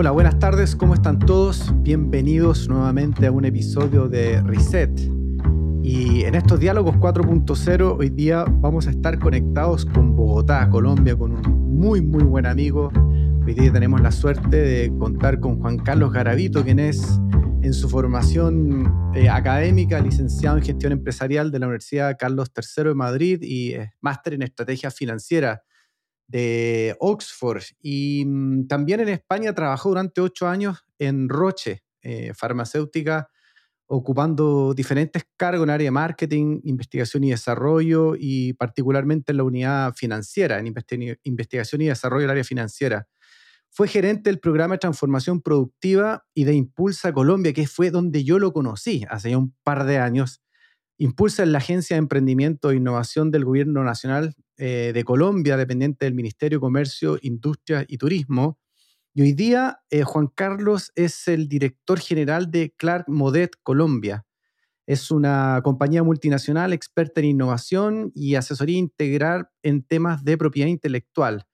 Hola, buenas tardes, ¿cómo están todos? Bienvenidos nuevamente a un episodio de Reset. Y en estos diálogos 4.0 hoy día vamos a estar conectados con Bogotá, Colombia, con un muy, muy buen amigo. Hoy día tenemos la suerte de contar con Juan Carlos Garavito, quien es en su formación eh, académica licenciado en gestión empresarial de la Universidad Carlos III de Madrid y máster en estrategia financiera de Oxford. Y mm, también en España trabajó durante ocho años en Roche, eh, farmacéutica, ocupando diferentes cargos en área de marketing, investigación y desarrollo y particularmente en la unidad financiera, en investigación y desarrollo del área financiera. Fue gerente del programa de transformación productiva y de Impulsa Colombia, que fue donde yo lo conocí hace ya un par de años. Impulsa es la agencia de emprendimiento e innovación del Gobierno Nacional eh, de Colombia, dependiente del Ministerio de Comercio, Industria y Turismo. Y hoy día eh, Juan Carlos es el director general de Clark Modet Colombia. Es una compañía multinacional experta en innovación y asesoría integral en temas de propiedad intelectual.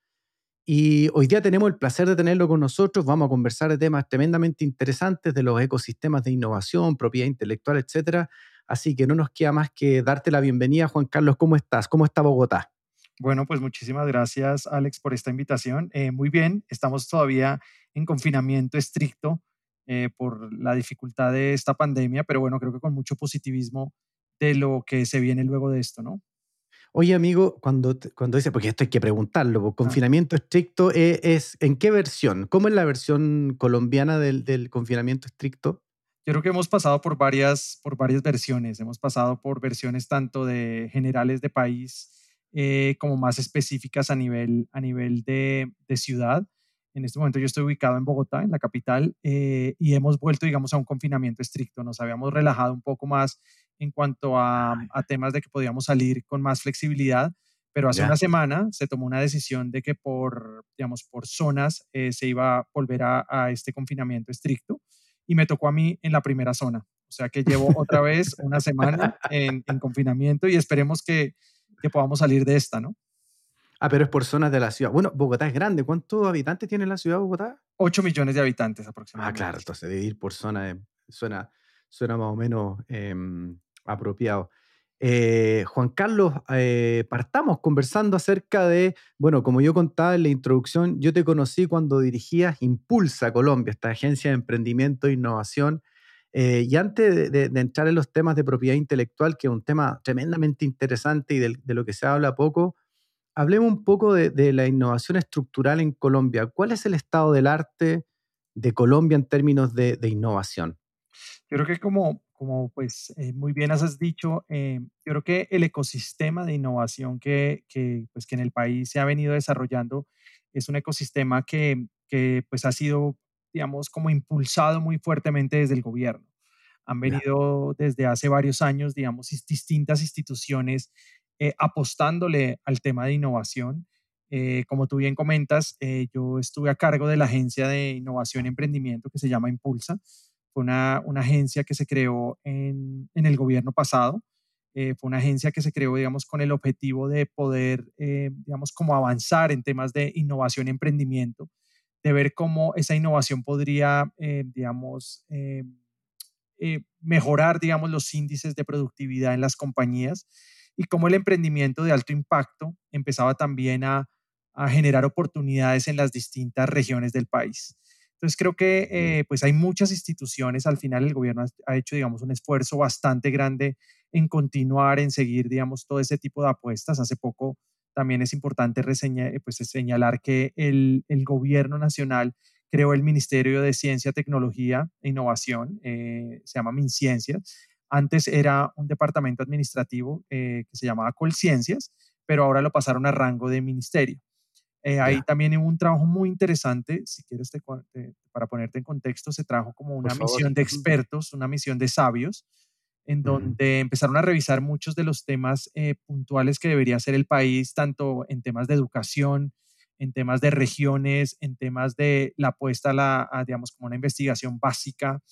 Y hoy día tenemos el placer de tenerlo con nosotros. Vamos a conversar de temas tremendamente interesantes de los ecosistemas de innovación, propiedad intelectual, etcétera. Así que no nos queda más que darte la bienvenida, Juan Carlos. ¿Cómo estás? ¿Cómo está Bogotá? Bueno, pues muchísimas gracias, Alex, por esta invitación. Eh, muy bien, estamos todavía en confinamiento estricto eh, por la dificultad de esta pandemia, pero bueno, creo que con mucho positivismo de lo que se viene luego de esto, ¿no? Oye, amigo, cuando, cuando dice, porque esto hay que preguntarlo, confinamiento estricto es, es, ¿en qué versión? ¿Cómo es la versión colombiana del, del, confinamiento estricto? Yo creo que hemos pasado por varias, por varias versiones. Hemos pasado por versiones tanto de generales de país eh, como más específicas a nivel, a nivel de, de, ciudad. En este momento yo estoy ubicado en Bogotá, en la capital, eh, y hemos vuelto, digamos, a un confinamiento estricto. Nos habíamos relajado un poco más en cuanto a, temas de que podíamos salir con más flexibilidad, pero hace una semana se tomó una decisión de que por, digamos, por zonas eh, se iba a volver a, este confinamiento estricto y me tocó a mí en la primera zona. O sea que llevo otra vez una semana en, confinamiento y esperemos que, que, podamos salir de esta, ¿no? Ah, pero es por zonas de la ciudad. Bueno, Bogotá es grande. ¿Cuántos habitantes tiene la ciudad de Bogotá? 8 millones de habitantes aproximadamente. Ah, claro, entonces dividir por zona suena, suena más o menos em, apropiado. Eh, Juan Carlos, eh, partamos conversando acerca de, bueno, como yo contaba en la introducción, yo te conocí cuando dirigías Impulsa Colombia, esta agencia de emprendimiento e innovación. Eh, y antes de, entrar en los temas de propiedad intelectual, que es un tema tremendamente interesante y de, lo que se habla poco, hablemos un poco de, la innovación estructural en Colombia. ¿Cuál es el estado del arte de Colombia en términos de, innovación? Yo creo que como como pues eh, muy bien has dicho, eh, yo creo que el ecosistema de innovación que, que, pues, que en el país se ha venido desarrollando es un ecosistema que, que pues ha sido, digamos, como impulsado muy fuertemente desde el gobierno. Han venido desde hace varios años, digamos, distintas instituciones eh, apostándole al tema de innovación. como tú bien comentas, yo estuve a cargo de la agencia de innovación y emprendimiento que se llama Impulsa fue una, agencia que se creó en, el gobierno pasado. Eh, fue una agencia que se creó, digamos, con el objetivo de poder, eh, digamos, como avanzar en temas de innovación y emprendimiento, de ver cómo esa innovación podría, eh, digamos, mejorar, digamos, los índices de productividad en las compañías y cómo el emprendimiento de alto impacto empezaba también a generar oportunidades en las distintas regiones del país. Entonces creo que eh, pues hay muchas instituciones, al final el gobierno ha, hecho, digamos, un esfuerzo bastante grande en continuar, en seguir, digamos, todo ese tipo de apuestas. Hace poco también es importante reseña, eh, pues, señalar que el, el, gobierno nacional creó el Ministerio de Ciencia, Tecnología e Innovación, eh, se llama MinCiencias. Antes era un departamento administrativo que se llamaba Colciencias, pero ahora lo pasaron a rango de ministerio. Eh, ahí también hubo un trabajo muy interesante, si quieres, para ponerte en contexto, se trajo como una misión de expertos, una misión de sabios, en donde empezaron a revisar muchos de los temas eh, puntuales que debería ser el país, tanto en temas de educación, en temas de regiones, en temas de la apuesta a, la, digamos, como una investigación básica,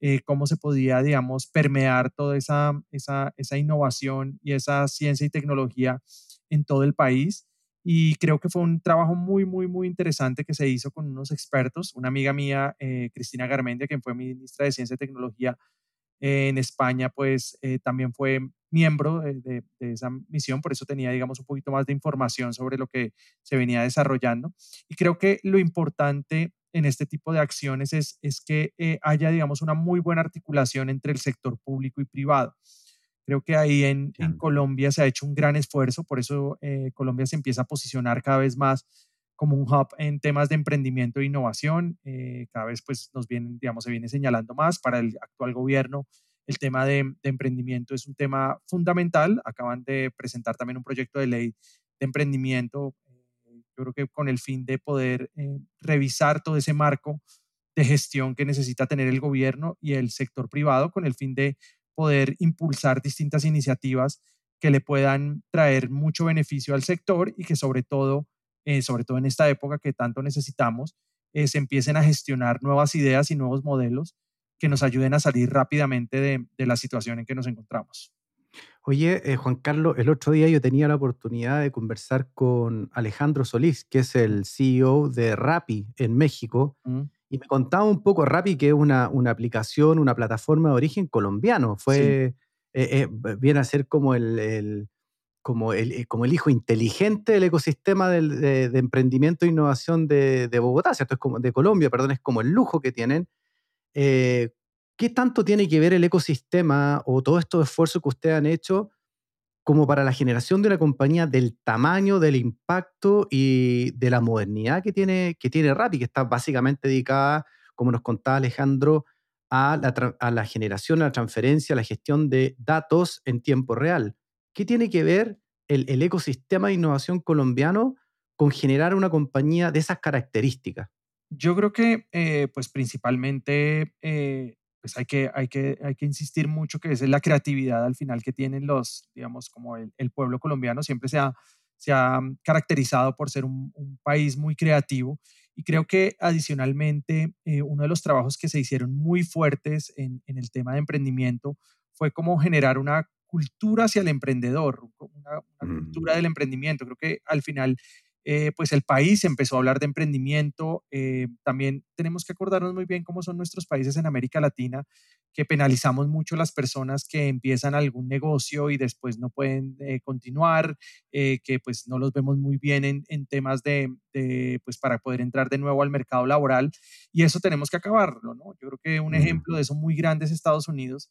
eh, cómo se podía, digamos, permear toda esa, esa, esa innovación y esa ciencia y tecnología en todo el país Y creo que fue un trabajo muy, muy, muy interesante que se hizo con unos expertos. Una amiga mía, eh, Cristina Garmendia, quien fue ministra de Ciencia y Tecnología en España, pues eh, también fue miembro de, esa misión, por eso tenía, digamos, un poquito más de información sobre lo que se venía desarrollando. Y creo que lo importante en este tipo de acciones es, es que eh, haya, digamos, una muy buena articulación entre el sector público y privado. Creo que ahí en, Colombia se ha hecho un gran esfuerzo, por eso eh, Colombia se empieza a posicionar cada vez más como un hub en temas de emprendimiento e innovación. Eh, cada vez pues nos viene, digamos, se viene señalando más para el actual gobierno. El tema de, emprendimiento es un tema fundamental. Acaban de presentar también un proyecto de ley de emprendimiento, eh, yo creo que con el fin de poder eh, revisar todo ese marco de gestión que necesita tener el gobierno y el sector privado con el fin de poder impulsar distintas iniciativas que le puedan traer mucho beneficio al sector y que sobre todo eh, sobre todo en esta época que tanto necesitamos, eh, se empiecen a gestionar nuevas ideas y nuevos modelos que nos ayuden a salir rápidamente de, la situación en que nos encontramos. Oye, eh, Juan Carlos, el otro día yo tenía la oportunidad de conversar con Alejandro Solís, que es el CEO de Rappi en México, mm. Y me contaba un poco Rappi, que es una, aplicación, una plataforma de origen colombiano. Fue, viene a ser como el, como el, eh, como el hijo inteligente del ecosistema de, emprendimiento e innovación de, Bogotá, ¿cierto? Es como, de Colombia, perdón, es como el lujo que tienen. Eh, ¿Qué tanto tiene que ver el ecosistema o todos estos esfuerzos que ustedes han hecho como para la generación de una compañía del tamaño, del impacto y de la modernidad que tiene, que tiene Rappi, que está básicamente dedicada, como nos contaba Alejandro, a la, generación, a la transferencia, a la gestión de datos en tiempo real? ¿Qué tiene que ver el, ecosistema de innovación colombiano con generar una compañía de esas características? Yo creo que, eh, pues principalmente, eh, pues hay que, hay, que, hay que insistir mucho que esa es la creatividad al final que tienen los, digamos, como el, pueblo colombiano siempre se ha, se ha caracterizado por ser un, país muy creativo y creo que adicionalmente eh, uno de los trabajos que se hicieron muy fuertes en, en, el tema de emprendimiento fue como generar una cultura hacia el emprendedor, una, cultura mm. del emprendimiento. Creo que al final, eh, pues el país empezó a hablar de emprendimiento. Eh, también tenemos que acordarnos muy bien cómo son nuestros países en América Latina, que penalizamos mucho las personas que empiezan algún negocio y después no pueden eh, continuar, que pues no los vemos muy bien en, en temas de, de, pues para poder entrar de nuevo al mercado laboral. Y eso tenemos que acabarlo, ¿no? Yo creo que un ejemplo de eso muy grande es Estados Unidos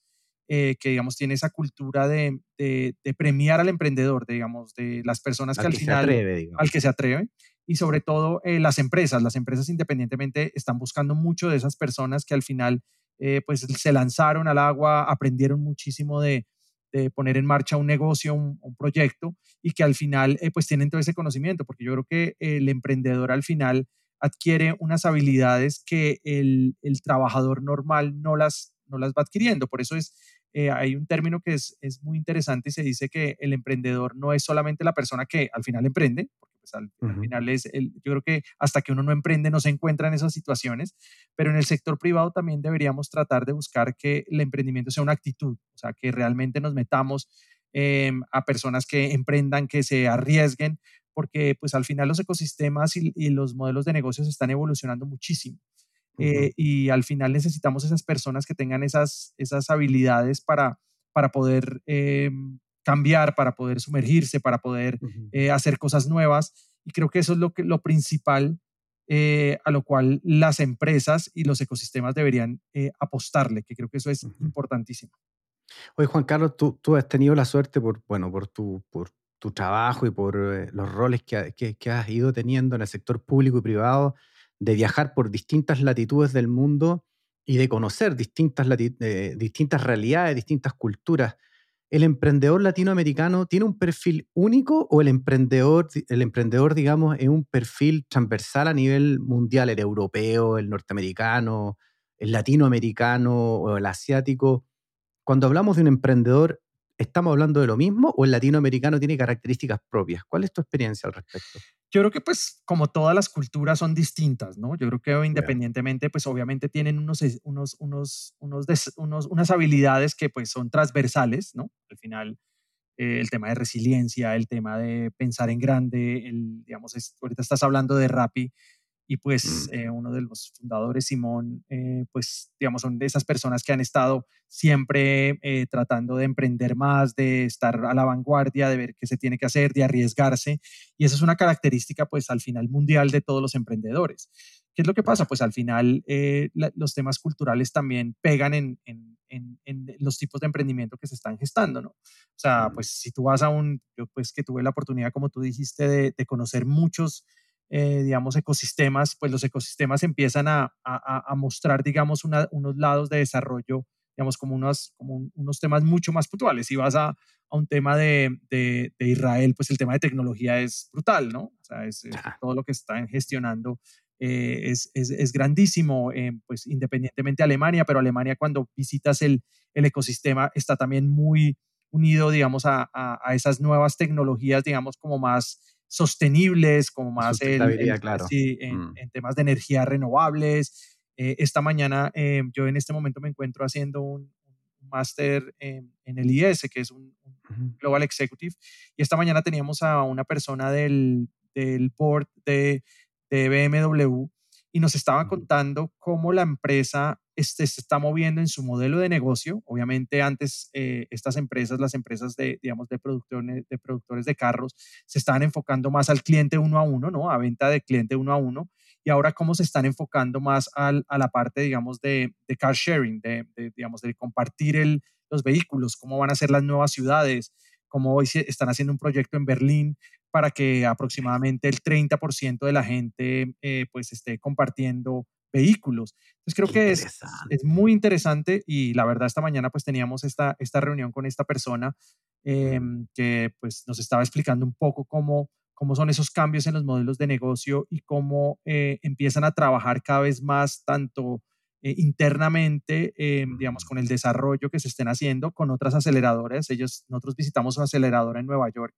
eh, que digamos tiene esa cultura de, de, premiar al emprendedor, digamos, de las personas que al, final, al que se atreve, y sobre todo eh, las empresas, las empresas independientemente están buscando mucho de esas personas que al final eh, pues se lanzaron al agua, aprendieron muchísimo de, de poner en marcha un negocio, un, un proyecto, y que al final pues tienen todo ese conocimiento, porque yo creo que el emprendedor al final adquiere unas habilidades que el, el trabajador normal no las, no las va adquiriendo. Por eso es eh, hay un término que es, es, muy interesante y se dice que el emprendedor no es solamente la persona que al final emprende, porque pues al, final es, el, yo creo que hasta que uno no emprende no se encuentra en esas situaciones, pero en el sector privado también deberíamos tratar de buscar que el emprendimiento sea una actitud, o sea, que realmente nos metamos em, a personas que emprendan, que se arriesguen, porque pues al final los ecosistemas y, y los modelos de negocios están evolucionando muchísimo. Eh, y al final necesitamos esas personas que tengan esas, esas habilidades para, para poder eh, cambiar, para poder sumergirse, para poder eh, hacer cosas nuevas. Y creo que eso es lo, que, lo principal a lo cual las empresas y los ecosistemas deberían apostarle, que creo que eso es importantísimo. Oye, Juan Carlos, tú, tú, has tenido la suerte por, bueno, por, tu, por tu trabajo y por los roles que, que, que has ido teniendo en el sector público y privado de viajar por distintas latitudes del mundo y de conocer distintas, eh, distintas realidades, distintas culturas. ¿El emprendedor latinoamericano tiene un perfil único o el emprendedor, el emprendedor, digamos, es un perfil transversal a nivel mundial, el europeo, el norteamericano, el latinoamericano o el asiático? Cuando hablamos de un emprendedor, ¿estamos hablando de lo mismo o el latinoamericano tiene características propias? ¿Cuál es tu experiencia al respecto? Yo creo que pues como todas las culturas son distintas, ¿no? Yo creo que independientemente pues obviamente tienen unos, unos, unos, unos, unos, unas habilidades que pues son transversales, ¿no? Al final eh, el tema de resiliencia, el tema de pensar en grande, el, digamos, ahorita estás hablando de Rappi y pues mm. eh, uno de los fundadores, Simón, eh, pues digamos, son de esas personas que han estado siempre tratando de emprender más, de estar a la vanguardia, de ver qué se tiene que hacer, de arriesgarse. Y esa es una característica, pues al final mundial de todos los emprendedores. ¿Qué es lo que pasa? Pues al final los temas culturales también pegan en, en, en, los tipos de emprendimiento que se están gestando, ¿no? O sea, pues si tú vas a un, yo pues que tuve la oportunidad, como tú dijiste, de, de conocer muchos, eh, digamos, ecosistemas, pues los ecosistemas empiezan a, a, a mostrar, digamos, unos lados de desarrollo, digamos, como unos, como unos temas mucho más puntuales. Si vas a, a un tema de, de, de, Israel, pues el tema de tecnología es brutal, ¿no? O sea, es, es todo lo que están gestionando eh, es, es, es, grandísimo, eh, pues independientemente de Alemania, pero Alemania cuando visitas el, el ecosistema está también muy unido, digamos, a, a, esas nuevas tecnologías, digamos, como más sostenibles, como más el, claro. sí, en, mm. en, temas de energías renovables. Eh, esta mañana yo en este momento me encuentro haciendo un, un máster en, el IS, que es un, un, Global Executive, y esta mañana teníamos a una persona del, del board de de BMW y nos estaba contando cómo la empresa este, se está moviendo en su modelo de negocio. Obviamente antes eh, estas empresas, las empresas de, digamos, de productores, de productores de carros, se estaban enfocando más al cliente uno a uno, ¿no? A venta de cliente uno a uno. Y ahora cómo se están enfocando más al, a la parte, digamos, de, de car sharing, de, de, digamos, de compartir el, los vehículos, cómo van a ser las nuevas ciudades, cómo hoy están haciendo un proyecto en Berlín para que aproximadamente el 30% de la gente eh, pues esté compartiendo vehículos. Entonces creo que es, es, muy interesante y la verdad esta mañana pues teníamos esta, esta reunión con esta persona em, que pues nos estaba explicando un poco cómo, cómo son esos cambios en los modelos de negocio y cómo eh, empiezan a trabajar cada vez más tanto eh, internamente, em, digamos, con el desarrollo que se estén haciendo con otras aceleradoras. Ellos, nosotros visitamos una aceleradora en Nueva York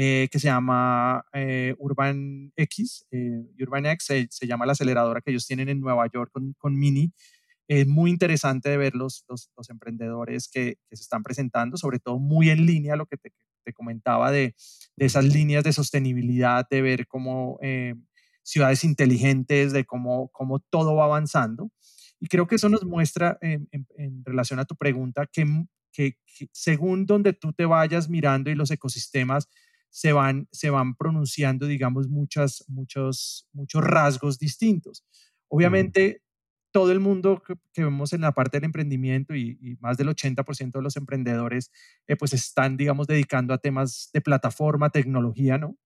eh, que se llama eh, Urban X, eh, Urban X se, llama la aceleradora que ellos tienen en Nueva York con, con Mini. Es muy interesante de ver los, los, emprendedores que, que, se están presentando, sobre todo muy en línea lo que te, te comentaba de, de, esas líneas de sostenibilidad, de ver cómo ciudades inteligentes, de cómo, cómo todo va avanzando. Y creo que eso nos muestra en, en, relación a tu pregunta que, que, que, según donde tú te vayas mirando y los ecosistemas, se van, se van pronunciando, digamos, muchas, muchos, muchos rasgos distintos. Obviamente, todo el mundo que, vemos en la parte del emprendimiento y, más del 80% de los emprendedores, eh, pues están, digamos, dedicando a temas de plataforma, tecnología, ¿no?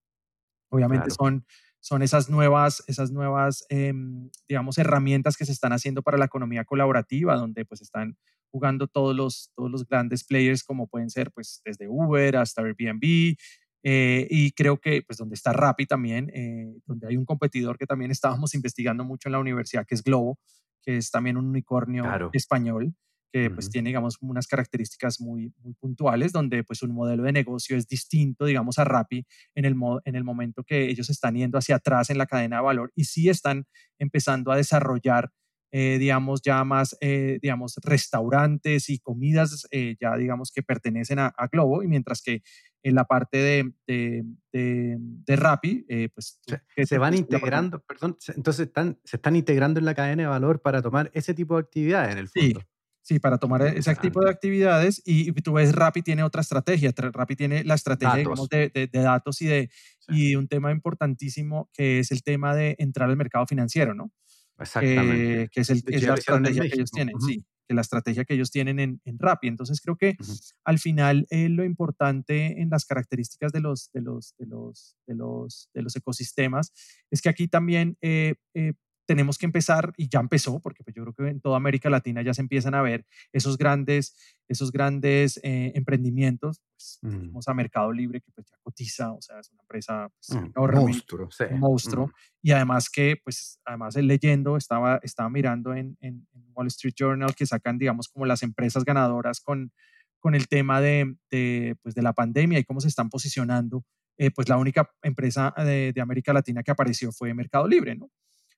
Obviamente son, son esas nuevas, esas nuevas em, digamos, herramientas que se están haciendo para la economía colaborativa, donde pues están jugando todos los, todos los grandes players como pueden ser pues desde Uber hasta Airbnb, eh, y creo que, pues, donde está Rappi también, eh, donde hay un competidor que también estábamos investigando mucho en la universidad, que es Globo, que es también un unicornio español, que pues tiene, digamos, unas características muy, muy puntuales, donde pues un modelo de negocio es distinto, digamos, a Rappi en el, en el momento que ellos están yendo hacia atrás en la cadena de valor y sí están empezando a desarrollar eh, digamos, ya más, eh, digamos, restaurantes y comidas, eh, ya digamos, que pertenecen a, Globo, y mientras que en la parte de, de, de, Rappi, pues... Se, se van integrando, perdón, entonces están, se están integrando en la cadena de valor para tomar ese tipo de actividades en el fondo. Sí. Sí, para tomar ese tipo de actividades y, tú ves, Rappi tiene otra estrategia. Rappi tiene la estrategia digamos, de, de, datos y de y un tema importantísimo que es el tema de entrar al mercado financiero, ¿no? Exactamente. que es, el, es la estrategia que ellos tienen, sí, que la estrategia que ellos tienen en, en Rappi. Entonces creo que al final eh, lo importante en las características de los, de los, de los, de los, de los ecosistemas es que aquí también eh, eh, tenemos que empezar, y ya empezó, porque pues yo creo que en toda América Latina ya se empiezan a ver esos grandes, esos grandes eh, emprendimientos. Pues, Tenemos a Mercado Libre, que pues ya cotiza, o sea, es una empresa pues, mm, enorme, monstruo, sí. un monstruo. Y además que, pues, además leyendo, estaba, estaba mirando en, en, Wall Street Journal que sacan, digamos, como las empresas ganadoras con, con el tema de, de, pues, de la pandemia y cómo se están posicionando. Eh, pues la única empresa de, de América Latina que apareció fue Mercado Libre, ¿no?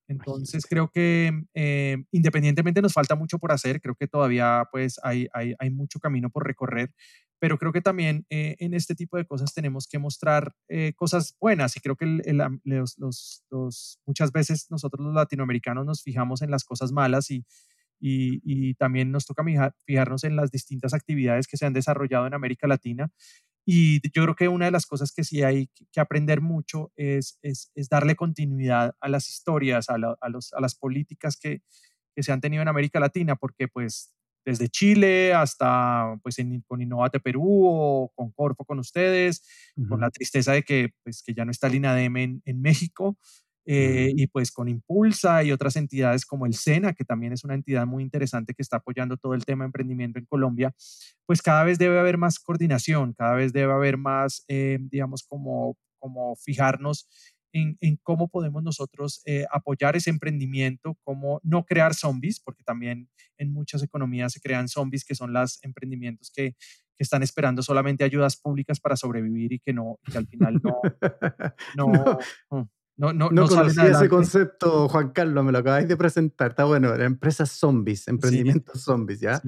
Entonces creo que eh, independientemente nos falta mucho por hacer, creo que todavía pues hay, hay, hay, mucho camino por recorrer, pero creo que también eh, en este tipo de cosas tenemos que mostrar eh, cosas buenas y creo que los, los, muchas veces nosotros los latinoamericanos nos fijamos en las cosas malas y, y, y también nos toca fijarnos en las distintas actividades que se han desarrollado en América Latina. Y yo creo que una de las cosas que sí hay que aprender mucho es, es, es darle continuidad a las historias, a, a, los, a las políticas que, que se han tenido en América Latina, porque pues desde Chile hasta pues con Innovate Perú o con Corfo con ustedes, con la tristeza de que, pues, que ya no está el INADEM en, en México, eh, y pues con Impulsa y otras entidades como el SENA, que también es una entidad muy interesante que está apoyando todo el tema de emprendimiento en Colombia, pues cada vez debe haber más coordinación, cada vez debe haber más, eh, digamos, como, como fijarnos en, cómo podemos nosotros eh, apoyar ese emprendimiento, cómo no crear zombies, porque también en muchas economías se crean zombies, que son los emprendimientos que, que están esperando solamente ayudas públicas para sobrevivir y que no, que al final no, no, no, no, no, conocía ese concepto, Juan Carlos, me lo acabáis de presentar. Está bueno, empresas zombies, emprendimientos zombies, ¿ya?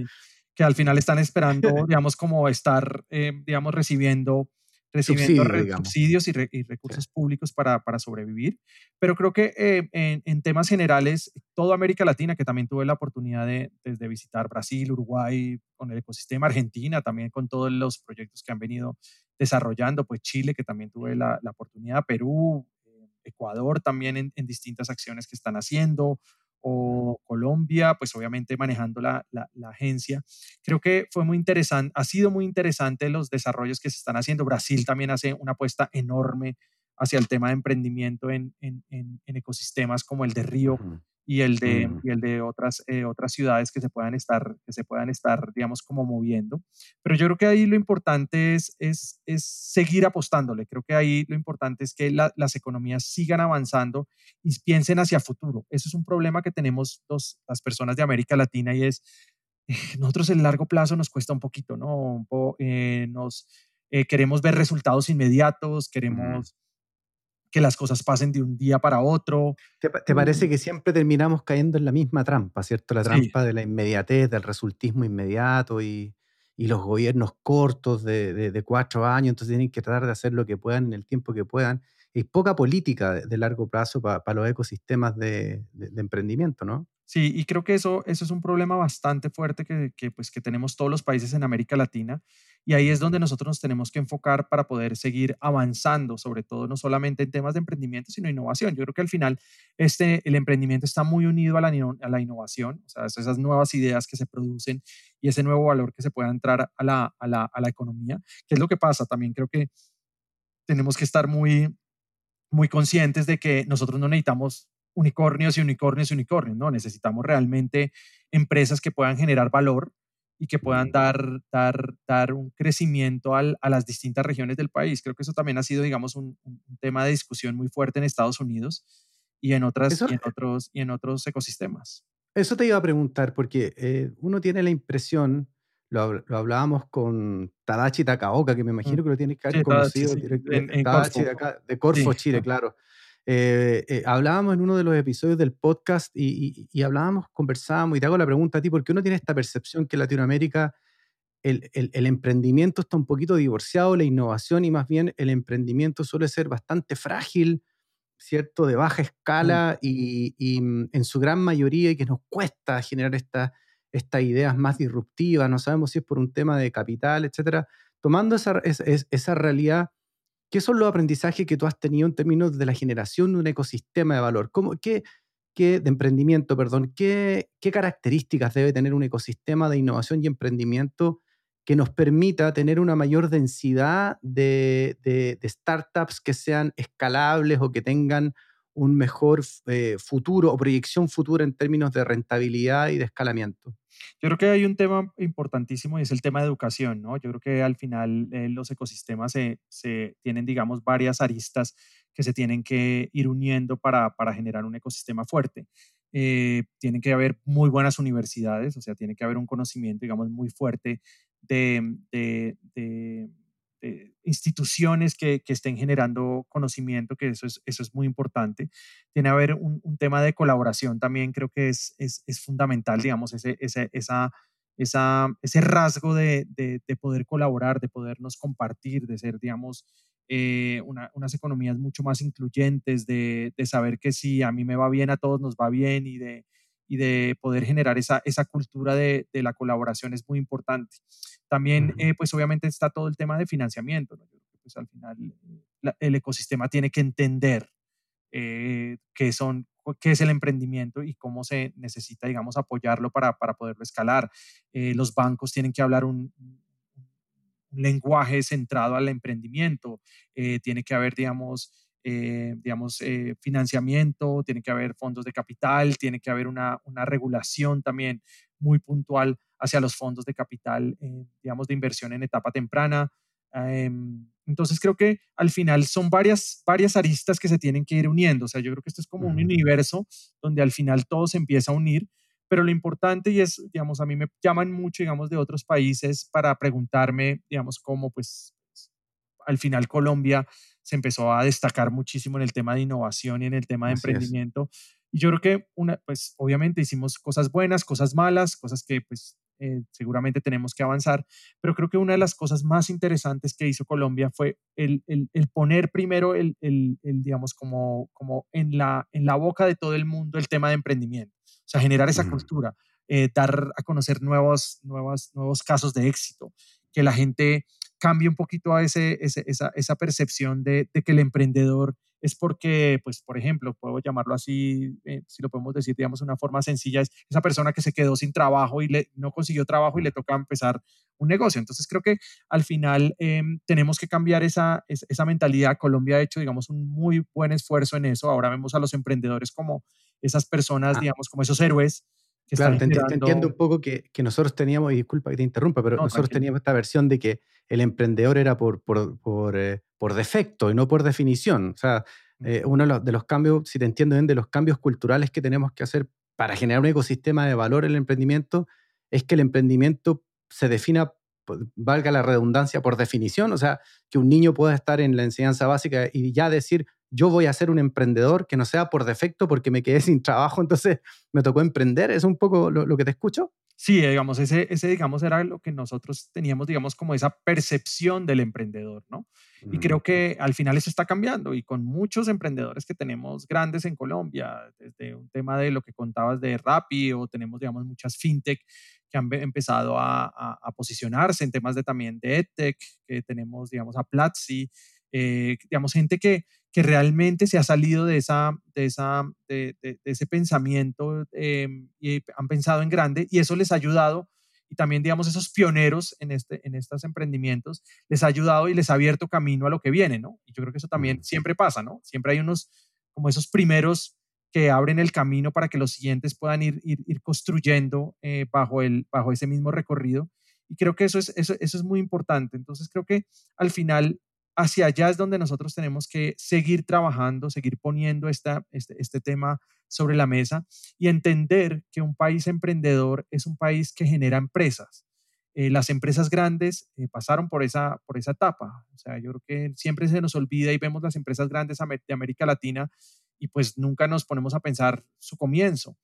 Que al final están esperando, digamos, como estar, eh, digamos, recibiendo recibiendo subsidios y, recursos públicos para, para, sobrevivir. Pero creo que eh, en, en, temas generales, toda América Latina, que también tuve la oportunidad de, de, visitar Brasil, Uruguay, con el ecosistema Argentina, también con todos los proyectos que han venido desarrollando, pues Chile, que también tuve la, la oportunidad, Perú, Ecuador también en, en, distintas acciones que están haciendo, o Colombia, pues obviamente manejando la, la, agencia. Creo que fue muy interesante, ha sido muy interesante los desarrollos que se están haciendo. Brasil también hace una apuesta enorme hacia el tema de emprendimiento en, en, en, ecosistemas como el de Río, y el de, mm. y el de otras, eh, otras ciudades que se, puedan estar, que se puedan estar, digamos, como moviendo. Pero yo creo que ahí lo importante es, es, es seguir apostándole. Creo que ahí lo importante es que las economías sigan avanzando y piensen hacia futuro. Eso es un problema que tenemos los, las personas de América Latina y es, eh, nosotros en largo plazo nos cuesta un poquito, ¿no? Eh, nos queremos ver resultados inmediatos, queremos que las cosas pasen de un día para otro. ¿Te, parece que siempre terminamos cayendo en la misma trampa, ¿cierto? La trampa de la inmediatez, del resultismo inmediato y, y los gobiernos cortos de, de, cuatro años, entonces tienen que tratar de hacer lo que puedan en el tiempo que puedan. Y poca política de, largo plazo para los ecosistemas de, emprendimiento, ¿no? Sí, y creo que eso, eso es un problema bastante fuerte que, que, pues, que tenemos todos los países en América Latina. Y ahí es donde nosotros nos tenemos que enfocar para poder seguir avanzando, sobre todo no solamente en temas de emprendimiento, sino innovación. Yo creo que al final este, el emprendimiento está muy unido a la, a la innovación, o sea, esas nuevas ideas que se producen y ese nuevo valor que se pueda entrar a la, a la, a la economía, que es lo que pasa. También creo que tenemos que estar muy, muy conscientes de que nosotros no necesitamos unicornios y unicornios y unicornios, ¿no? Necesitamos realmente empresas que puedan generar valor y que puedan dar, dar, dar un crecimiento al, a las distintas regiones del país. Creo que eso también ha sido, digamos, un, un tema de discusión muy fuerte en Estados Unidos y en, otras, y en, otros, y en otros ecosistemas. Eso te iba a preguntar, porque eh, uno tiene la impresión, lo, lo, hablábamos con Tadachi Takaoka, que me imagino que lo tienes que haber conocido, Tadachi, de, acá, de Corfo, Chile, claro. Eh, eh, hablábamos en uno de los episodios del podcast y, hablábamos, conversábamos y te hago la pregunta a ti, porque uno tiene esta percepción que en Latinoamérica el, el, emprendimiento está un poquito divorciado la innovación y más bien el emprendimiento suele ser bastante frágil, ¿cierto? De baja mm. escala y, mm, en su gran mayoría y que nos cuesta generar estas ideas más disruptivas, no sabemos si es por un tema de capital, etcétera. Tomando esa, esa, esa realidad, ¿Qué son los aprendizajes que tú has tenido en términos de la generación de un ecosistema de valor? ¿Cómo, qué, qué, de emprendimiento, perdón, ¿qué, ¿qué características debe tener un ecosistema de innovación y emprendimiento que nos permita tener una mayor densidad de, de, startups que sean escalables o que tengan un mejor eh, futuro o proyección futura en términos de rentabilidad y de escalamiento? Yo creo que hay un tema importantísimo y es el tema de educación, ¿no? Yo creo que al final eh, los ecosistemas se, se, tienen, digamos, varias aristas que se tienen que ir uniendo para, para generar un ecosistema fuerte. Eh, tienen que haber muy buenas universidades, o sea, tiene que haber un conocimiento, digamos, muy fuerte de, eh, instituciones que, que, estén generando conocimiento, que eso es, eso es muy importante. Tiene que haber un, un tema de colaboración también, creo que es, es, es fundamental, digamos, ese, ese, esa, esa, ese rasgo de, de, poder colaborar, de podernos compartir, de ser, digamos, eh, unas economías mucho más incluyentes, de, de, saber que si a mí me va bien, a todos nos va bien y de, y de poder generar esa, esa cultura de, de la colaboración es muy importante. También, eh, pues obviamente está todo el tema de financiamiento. pues al final el ecosistema tiene que entender eh, qué, son, qué es el emprendimiento y cómo se necesita, digamos, apoyarlo para, para poderlo escalar. Eh, los bancos tienen que hablar un, un, lenguaje centrado al emprendimiento. tiene que haber, digamos, eh, digamos, eh, financiamiento, tiene que haber fondos de capital, tiene que haber una, una regulación también muy puntual hacia los fondos de capital, eh, digamos, de inversión en etapa temprana. Em, entonces creo que al final son varias, varias aristas que se tienen que ir uniendo. O sea, yo creo que esto es como un universo donde al final todo se empieza a unir, pero lo importante y es, digamos, a mí me llaman mucho, digamos, de otros países para preguntarme, digamos, cómo pues al final Colombia se empezó a destacar muchísimo en el tema de innovación y en el tema de emprendimiento. Y yo creo que, una, pues obviamente hicimos cosas buenas, cosas malas, cosas que pues eh, seguramente tenemos que avanzar, pero creo que una de las cosas más interesantes que hizo Colombia fue el, el, poner primero, el, el, digamos, como, como en, la, en la boca de todo el mundo el tema de emprendimiento, o sea, generar esa cultura, eh, dar a conocer nuevos, nuevos, nuevos casos de éxito, que la gente cambie un poquito a ese, esa, esa, percepción de, de, que el emprendedor es porque, pues, por ejemplo, puedo llamarlo así, eh, si lo podemos decir, digamos, una forma sencilla, es esa persona que se quedó sin trabajo y le, no consiguió trabajo y le toca empezar un negocio. Entonces, creo que al final em, tenemos que cambiar esa, esa mentalidad. Colombia ha hecho, digamos, un muy buen esfuerzo en eso. Ahora vemos a los emprendedores como esas personas, ah. digamos, como esos héroes claro, te, entiendo un poco que, que, nosotros teníamos, y disculpa que te interrumpa, pero nosotros teníamos esta versión de que el emprendedor era por, por, por, eh, por defecto y no por definición. O sea, eh, uno de los, de los, cambios, si te entiendo bien, de los cambios culturales que tenemos que hacer para generar un ecosistema de valor en el emprendimiento es que el emprendimiento se defina, valga la redundancia, por definición. O sea, que un niño pueda estar en la enseñanza básica y ya decir, yo voy a ser un emprendedor que no sea por defecto porque me quedé sin trabajo, entonces me tocó emprender. ¿Es un poco lo, que te escucho? Sí, digamos, ese, ese, digamos, era lo que nosotros teníamos, digamos, como esa percepción del emprendedor, ¿no? Y creo que al final eso está cambiando y con muchos emprendedores que tenemos grandes en Colombia, desde un tema de lo que contabas de Rappi o tenemos, digamos, muchas fintech que han empezado a, a, posicionarse en temas de también de EdTech, que tenemos, digamos, a Platzi, eh, digamos, gente que, que realmente se ha salido de, esa, de, esa, de, ese pensamiento em, y han pensado en grande y eso les ha ayudado y también, digamos, esos pioneros en, este, en estos emprendimientos les ha ayudado y les ha abierto camino a lo que viene, ¿no? Y yo creo que eso también siempre pasa, ¿no? Siempre hay unos, como esos primeros que abren el camino para que los siguientes puedan ir, ir, ir construyendo eh, bajo, el, bajo ese mismo recorrido. Y creo que eso es, eso, eso es muy importante. Entonces, creo que al final hacia allá es donde nosotros tenemos que seguir trabajando, seguir poniendo este, este, tema sobre la mesa y entender que un país emprendedor es un país que genera empresas. Eh, las empresas grandes eh, pasaron por esa, por esa etapa. O sea, yo creo que siempre se nos olvida y vemos las empresas grandes de América Latina y pues nunca nos ponemos a pensar su comienzo.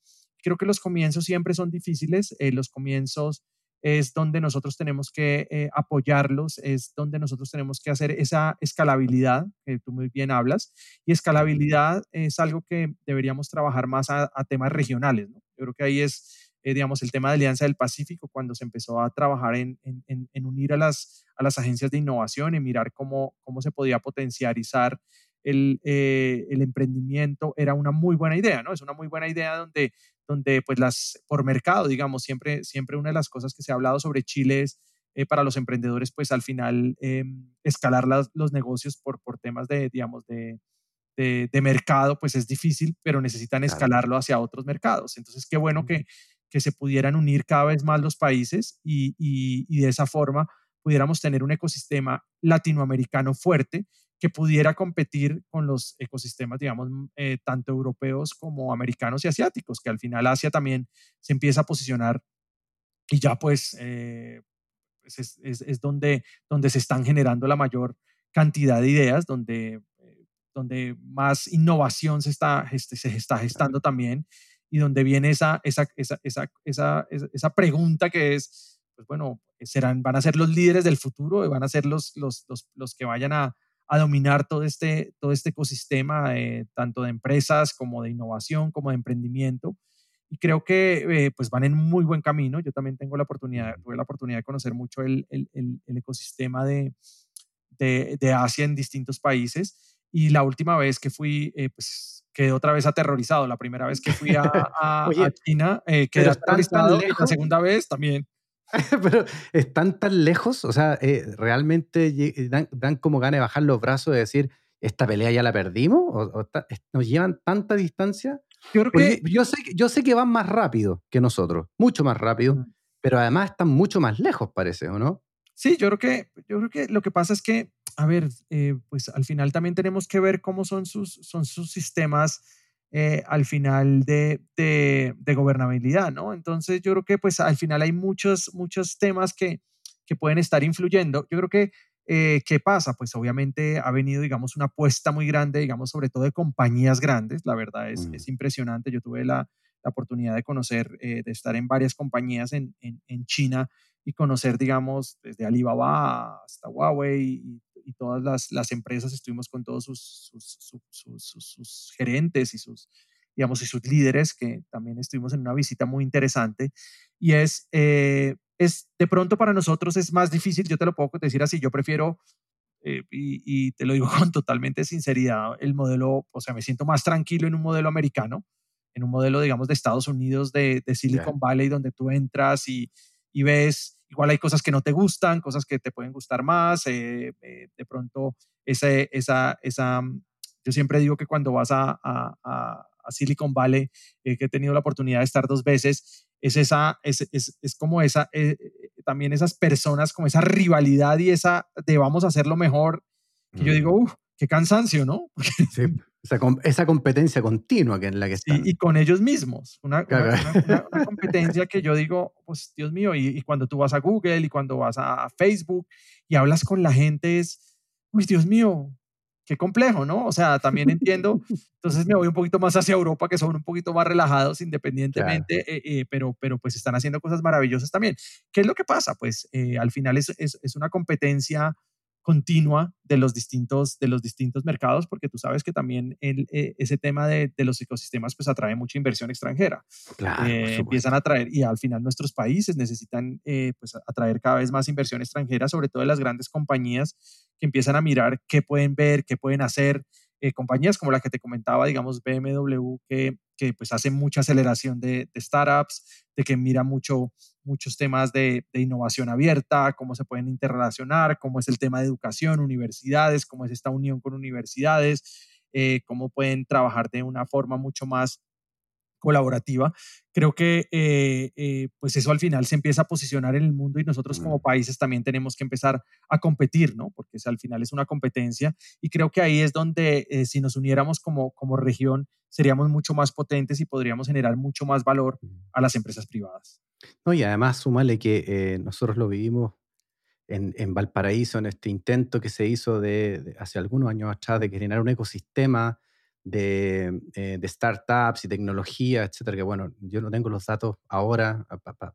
Creo que los comienzos siempre son difíciles, eh, los comienzos es donde nosotros tenemos que eh, apoyarlos, es donde nosotros tenemos que hacer esa escalabilidad, que tú muy bien hablas, y escalabilidad es algo que deberíamos trabajar más a, temas regionales. ¿no? Yo creo que ahí es, eh, digamos, el tema de Alianza del Pacífico, cuando se empezó a trabajar en, en, unir a las, a las agencias de innovación y mirar cómo, cómo se podía potencializar el, eh, el, emprendimiento era una muy buena idea, ¿no? Es una muy buena idea donde donde pues las, por mercado, digamos, siempre, siempre una de las cosas que se ha hablado sobre Chile es eh, para los emprendedores, pues al final em, escalar los negocios por, por temas de, digamos, de, de, mercado, pues es difícil, pero necesitan escalarlo hacia otros mercados. Entonces, qué bueno que, que se pudieran unir cada vez más los países y, y, y de esa forma pudiéramos tener un ecosistema latinoamericano fuerte que pudiera competir con los ecosistemas, digamos, eh, tanto europeos como americanos y asiáticos, que al final Asia también se empieza a posicionar y ya pues, eh, pues es, es, donde, donde se están generando la mayor cantidad de ideas, donde, eh, donde más innovación se está, se está gestando también y donde viene esa, esa, esa, esa, esa, esa pregunta que es, pues bueno, serán, van a ser los líderes del futuro, van a ser los, los, los, los que vayan a, a, dominar todo este, todo este ecosistema, eh, tanto de empresas como de innovación, como de emprendimiento. Y creo que eh, pues van en muy buen camino. Yo también tengo la oportunidad, tuve la oportunidad de conocer mucho el, el, el, ecosistema de, de, de, Asia en distintos países. Y la última vez que fui, eh, pues quedé otra vez aterrorizado. La primera vez que fui a, a, China, eh, quedé aterrorizado. y la segunda vez también. pero están tan lejos, o sea, eh, realmente eh, dan, como gana de bajar los brazos y decir, ¿esta pelea ya la perdimos? ¿O, nos llevan tanta distancia? Yo, creo que... yo, sé, yo sé que van más rápido que nosotros, mucho más rápido, pero además están mucho más lejos, parece, ¿o no? Sí, yo creo que, yo creo que lo que pasa es que a ver, eh, pues al final también tenemos que ver cómo son sus, son sus sistemas eh, al final de, de, gobernabilidad, ¿no? Entonces yo creo que pues al final hay muchos, muchos temas que, que pueden estar influyendo. Yo creo que, eh, ¿qué pasa? Pues obviamente ha venido, digamos, una apuesta muy grande, digamos, sobre todo de compañías grandes. La verdad es, mm. es impresionante. Yo tuve la, la oportunidad de conocer, de estar en varias compañías en, en, en China y conocer, digamos, desde Alibaba hasta Huawei y y todas las, las empresas estuvimos con todos sus, sus, sus, gerentes y sus, digamos, y sus líderes, que también estuvimos en una visita muy interesante. Y es, eh, es, de pronto para nosotros es más difícil, yo te lo puedo decir así, yo prefiero, eh, y, y, te lo digo con totalmente sinceridad, el modelo, o sea, me siento más tranquilo en un modelo americano, en un modelo, digamos, de Estados Unidos, de, de Silicon Valley, donde tú entras y, y ves Igual hay cosas que no te gustan, cosas que te pueden gustar más. Eh, eh, de pronto, esa, esa, esa, mm, yo siempre digo que cuando vas a, a, a, Silicon Valley, eh, que he tenido la oportunidad de estar dos veces, es, esa, es, es, es como esa, también esas personas, como esa rivalidad y esa de vamos a hacerlo mejor. Que yo digo, uff, qué cansancio, ¿no? Sí, esa, esa, competencia continua que en la que están. y con ellos mismos. Una, una, competencia que yo digo, pues Dios mío, y, y, cuando tú vas a Google y cuando vas a Facebook y hablas con la gente es, uy, Dios mío, qué complejo, ¿no? O sea, también entiendo, entonces me voy un poquito más hacia Europa, que son un poquito más relajados independientemente, eh, eh, pero, pero pues están haciendo cosas maravillosas también. ¿Qué es lo que pasa? Pues eh, al final es, es, es una competencia continua de los distintos, de los distintos mercados, porque tú sabes que también el, eh, ese tema de, de, los ecosistemas pues atrae mucha inversión extranjera. Claro, eh, empiezan a atraer y al final nuestros países necesitan eh, pues atraer cada vez más inversión extranjera, sobre todo de las grandes compañías que empiezan a mirar qué pueden ver, qué pueden hacer. compañías como la que te comentaba, digamos BMW, que, que pues hace mucha aceleración de, de startups, de que mira mucho muchos temas de, innovación abierta, cómo se pueden interrelacionar, cómo es el tema de educación, universidades, cómo es esta unión con universidades, eh, cómo pueden trabajar de una forma mucho más colaborativa. Creo que eh, eh, pues eso al final se empieza a posicionar en el mundo y nosotros como países también tenemos que empezar a competir, ¿no? Porque al final es una competencia y creo que ahí es donde si nos uniéramos como, como región seríamos mucho más potentes y podríamos generar mucho más valor a las empresas privadas. No, y además súmale que eh, nosotros lo vivimos en, en, Valparaíso, en este intento que se hizo de, hace algunos años atrás de generar un ecosistema de, eh, de, startups y tecnología, etcétera, que bueno, yo no tengo los datos ahora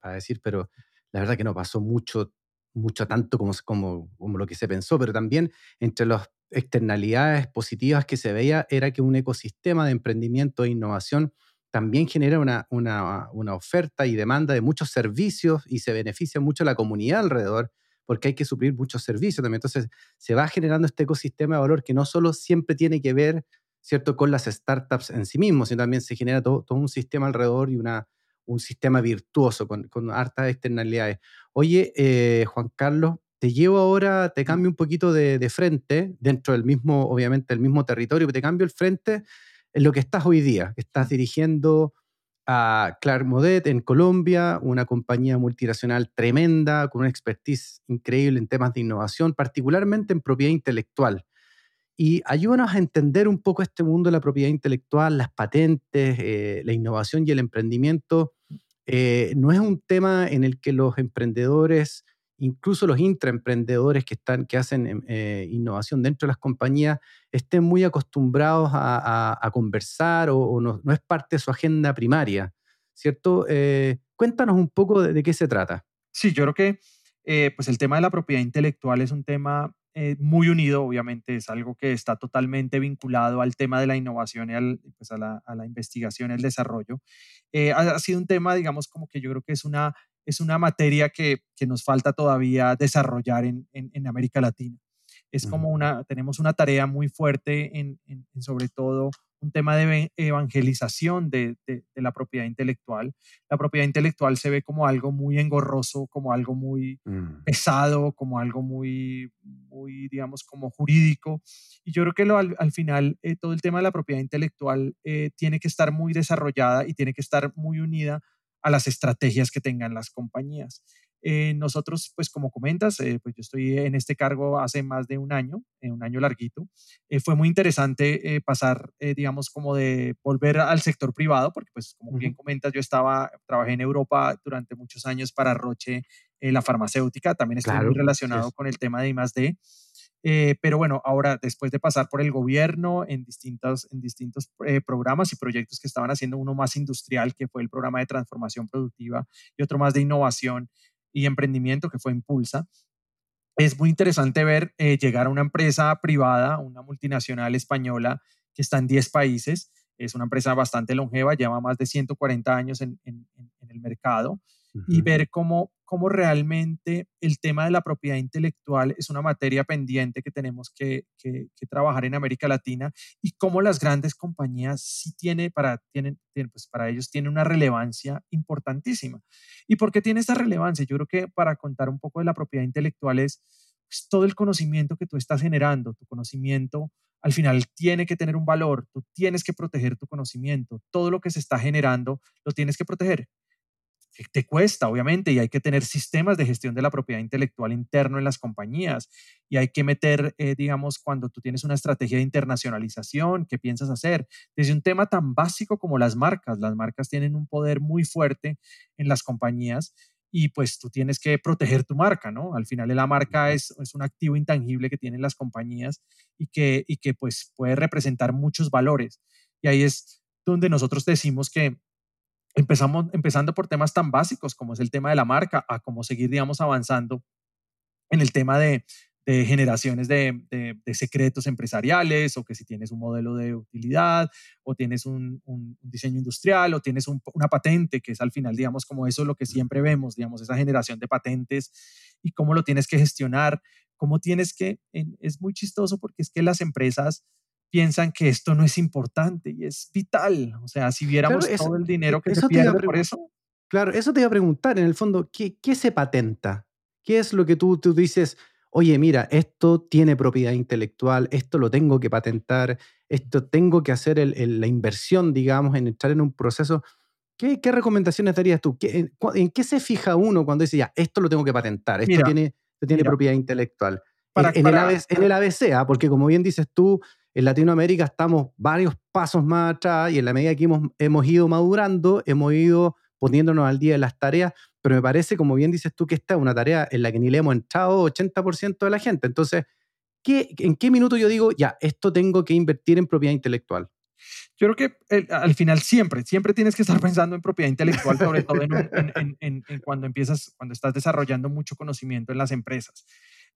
para decir, pero la verdad que no pasó mucho, mucho tanto como, como, como lo que se pensó, pero también entre las externalidades positivas que se veía era que un ecosistema de emprendimiento e innovación también genera una, una, una, oferta y demanda de muchos servicios y se beneficia mucho la comunidad alrededor porque hay que suplir muchos servicios también. Entonces, se va generando este ecosistema de valor que no solo siempre tiene que ver, ¿cierto?, con las startups en sí mismos, sino también se genera todo, todo un sistema alrededor y una, un sistema virtuoso con, con hartas externalidades. Oye, eh, Juan Carlos, te llevo ahora, te cambio un poquito de, de, frente, dentro del mismo, obviamente, el mismo territorio, pero te cambio el frente en lo que estás hoy día. Estás dirigiendo a Clark Modet en Colombia, una compañía multinacional tremenda, con una expertise increíble en temas de innovación, particularmente en propiedad intelectual. Y ayúdanos a entender un poco este mundo de la propiedad intelectual, las patentes, eh, la innovación y el emprendimiento. Eh, no es un tema en el que los emprendedores incluso los intraemprendedores que, están, que hacen em, eh, innovación dentro de las compañías estén muy acostumbrados a, conversar o, no, es parte de su agenda primaria, ¿cierto? Eh, cuéntanos un poco de, qué se trata. Sí, yo creo que eh, pues el tema de la propiedad intelectual es un tema muy unido, obviamente, es algo que está totalmente vinculado al tema de la innovación y pues a, la, a la investigación y el desarrollo. ha sido un tema, digamos, como que yo creo que es una es una materia que, nos falta todavía desarrollar en, América Latina. Es como una, tenemos una tarea muy fuerte en, sobre todo un tema de evangelización de, la propiedad intelectual. La propiedad intelectual se ve como algo muy engorroso, como algo muy mm. pesado, como algo muy, muy, digamos, como jurídico. Y yo creo que lo, al, final eh, todo el tema de la propiedad intelectual eh, tiene que estar muy desarrollada y tiene que estar muy unida a las estrategias que tengan las compañías. Eh, nosotros, pues como comentas, eh, pues yo estoy en este cargo hace más de un año, eh, un año larguito. fue muy interesante pasar, digamos, como de volver al sector privado, porque pues como bien comentas, yo estaba, trabajé en Europa durante muchos años para Roche, la farmacéutica, también estoy muy relacionado con el tema de I+.D., eh, pero bueno, ahora después de pasar por el gobierno en distintos, en distintos eh, programas y proyectos que estaban haciendo, uno más industrial, que fue el programa de transformación productiva, y otro más de innovación y emprendimiento, que fue Impulsa, es muy interesante ver eh, llegar a una empresa privada, una multinacional española que está en 10 países. Es una empresa bastante longeva, lleva más de 140 años en, en, en el mercado y ver cómo, cómo realmente el tema de la propiedad intelectual es una materia pendiente que tenemos que, trabajar en América Latina y cómo las grandes compañías sí tiene para, tienen, pues para ellos tiene una relevancia importantísima. ¿Y por qué tiene esta relevancia? Yo creo que para contar un poco de la propiedad intelectual es pues, todo el conocimiento que tú estás generando, tu conocimiento al final tiene que tener un valor, tú tienes que proteger tu conocimiento, todo lo que se está generando lo tienes que proteger te cuesta, obviamente, y hay que tener sistemas de gestión de la propiedad intelectual interno en las compañías y hay que meter, eh, digamos, cuando tú tienes una estrategia de internacionalización, ¿qué piensas hacer? Desde un tema tan básico como las marcas. Las marcas tienen un poder muy fuerte en las compañías y pues tú tienes que proteger tu marca, ¿no? Al final la marca es, es un activo intangible que tienen las compañías y que, y que pues puede representar muchos valores. Y ahí es donde nosotros decimos que empezamos, empezando por temas tan básicos como es el tema de la marca, a cómo seguir, digamos, avanzando en el tema de, de generaciones de, de, secretos empresariales o que si tienes un modelo de utilidad o tienes un, un, diseño industrial o tienes una patente, que es al final, digamos, como eso es lo que siempre vemos, digamos, esa generación de patentes y cómo lo tienes que gestionar, cómo tienes que, es muy chistoso porque es que las empresas piensan que esto no es importante y es vital. O sea, si viéramos todo el dinero que se pierde por eso. Claro, eso te iba a preguntar, en el fondo, ¿qué, qué se patenta? ¿Qué es lo que tú, tú dices, oye, mira, esto tiene propiedad intelectual, esto lo tengo que patentar, esto tengo que hacer la inversión, digamos, en entrar en un proceso? ¿Qué, qué recomendaciones darías tú? en, qué se fija uno cuando dice, ya, esto lo tengo que patentar, esto tiene, tiene propiedad intelectual? en, el ABC, en, el ABC, ¿ah? porque como bien dices tú, en Latinoamérica estamos varios pasos más atrás y en la medida que hemos, hemos ido madurando, hemos ido poniéndonos al día de las tareas, pero me parece, como bien dices tú, que esta es una tarea en la que ni le hemos entrado 80% de la gente. Entonces, ¿qué, ¿en qué minuto yo digo, ya, esto tengo que invertir en propiedad intelectual? Yo creo que al final siempre, siempre tienes que estar pensando en propiedad intelectual, sobre todo en, cuando empiezas, cuando estás desarrollando mucho conocimiento en las empresas.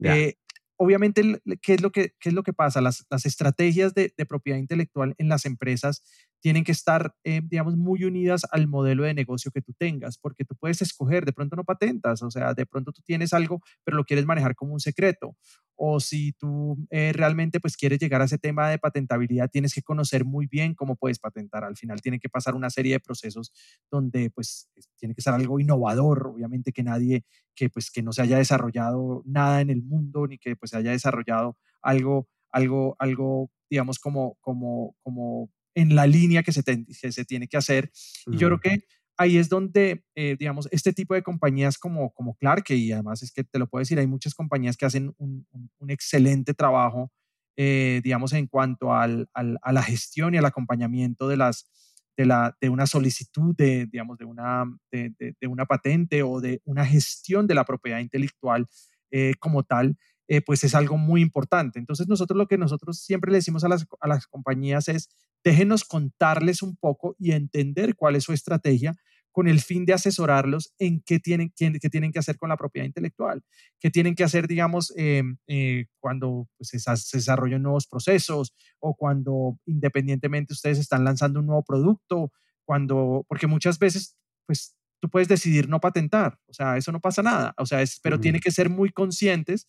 Eh, obviamente, ¿qué es lo que, es lo que pasa? Las, estrategias de, propiedad intelectual en las empresas tienen que estar, eh, digamos, muy unidas al modelo de negocio que tú tengas, porque tú puedes escoger, de pronto no patentas, o sea, de pronto tú tienes algo, pero lo quieres manejar como un secreto, o si tú eh, realmente pues quieres llegar a ese tema de patentabilidad, tienes que conocer muy bien cómo puedes patentar. Al final tiene que pasar una serie de procesos donde pues tiene que ser algo innovador, obviamente que nadie, que pues que no se haya desarrollado nada en el mundo, ni que pues se haya desarrollado algo, algo, algo, digamos, como, como, como en la línea que se, se tiene que hacer. Y yo creo que ahí es donde, eh, digamos, este tipo de compañías como, como Clark, y además es que te lo puedo decir, hay muchas compañías que hacen un, excelente trabajo, eh, digamos, en cuanto al, a la gestión y al acompañamiento de las, de, la, de una solicitud de, digamos, de una, de, una patente o de una gestión de la propiedad intelectual eh, como tal, eh, pues es algo muy importante. Entonces nosotros lo que nosotros siempre le decimos a las, a las compañías es, déjenos contarles un poco y entender cuál es su estrategia con el fin de asesorarlos en qué tienen, qué, tienen que hacer con la propiedad intelectual, qué tienen que hacer, digamos, em, eh, cuando pues, se, desarrollan nuevos procesos o cuando independientemente ustedes están lanzando un nuevo producto, cuando, porque muchas veces, pues tú puedes decidir no patentar, o sea, eso no pasa nada, o sea, es, pero tiene que ser muy conscientes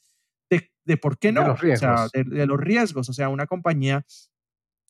de, de por qué no, de los, o sea, de, los riesgos, o sea, una compañía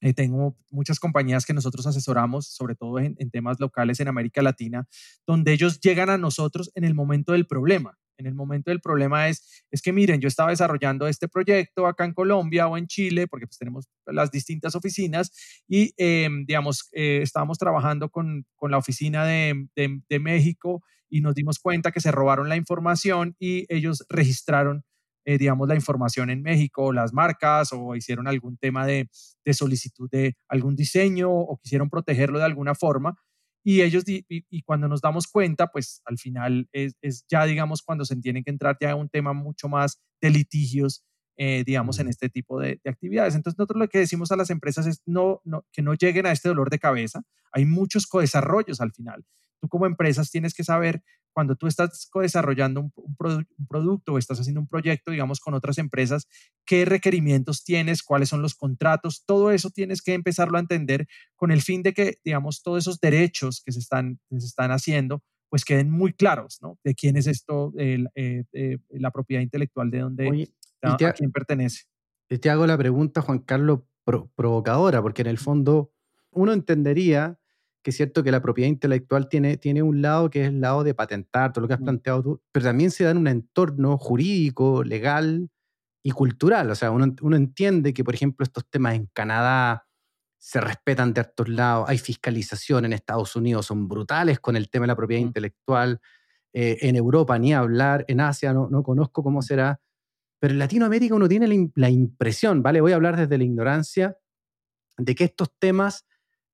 eh, tengo muchas compañías que nosotros asesoramos, sobre todo en, temas locales en América Latina, donde ellos llegan a nosotros en el momento del problema. En el momento del problema es, es que miren, yo estaba desarrollando este proyecto acá en Colombia o en Chile, porque pues tenemos las distintas oficinas, y em, digamos, eh, estábamos trabajando con, con la oficina de, de, de México y nos dimos cuenta que se robaron la información y ellos registraron eh, digamos, la información en México, las marcas, o hicieron algún tema de, de, solicitud de algún diseño, o quisieron protegerlo de alguna forma. Y ellos, y, cuando nos damos cuenta, pues al final es, es, ya, digamos, cuando se tiene que entrar ya a un tema mucho más de litigios, eh, digamos, en este tipo de, de, actividades. Entonces, nosotros lo que decimos a las empresas es no, no, que no lleguen a este dolor de cabeza. Hay muchos co-desarrollos al final. Tú como empresas tienes que saber cuando tú estás desarrollando un, un, producto o estás haciendo un proyecto, digamos, con otras empresas, qué requerimientos tienes, cuáles son los contratos, todo eso tienes que empezarlo a entender con el fin de que, digamos, todos esos derechos que se están, se están haciendo, pues queden muy claros, ¿no? De quién es esto, eh, la propiedad intelectual, de dónde, a, quién pertenece. Te hago la pregunta, Juan Carlos, provocadora, porque en el fondo uno entendería que es cierto que la propiedad intelectual tiene, tiene un lado que es el lado de patentar, todo lo que has planteado tú, pero también se da en un entorno jurídico, legal y cultural. O sea, uno, uno entiende que, por ejemplo, estos temas en Canadá se respetan de estos lados, hay fiscalización en Estados Unidos, son brutales con el tema de la propiedad intelectual, eh, en Europa ni hablar, en Asia no, no conozco cómo será, pero en Latinoamérica uno tiene la, la impresión, ¿vale? Voy a hablar desde la ignorancia, de que estos temas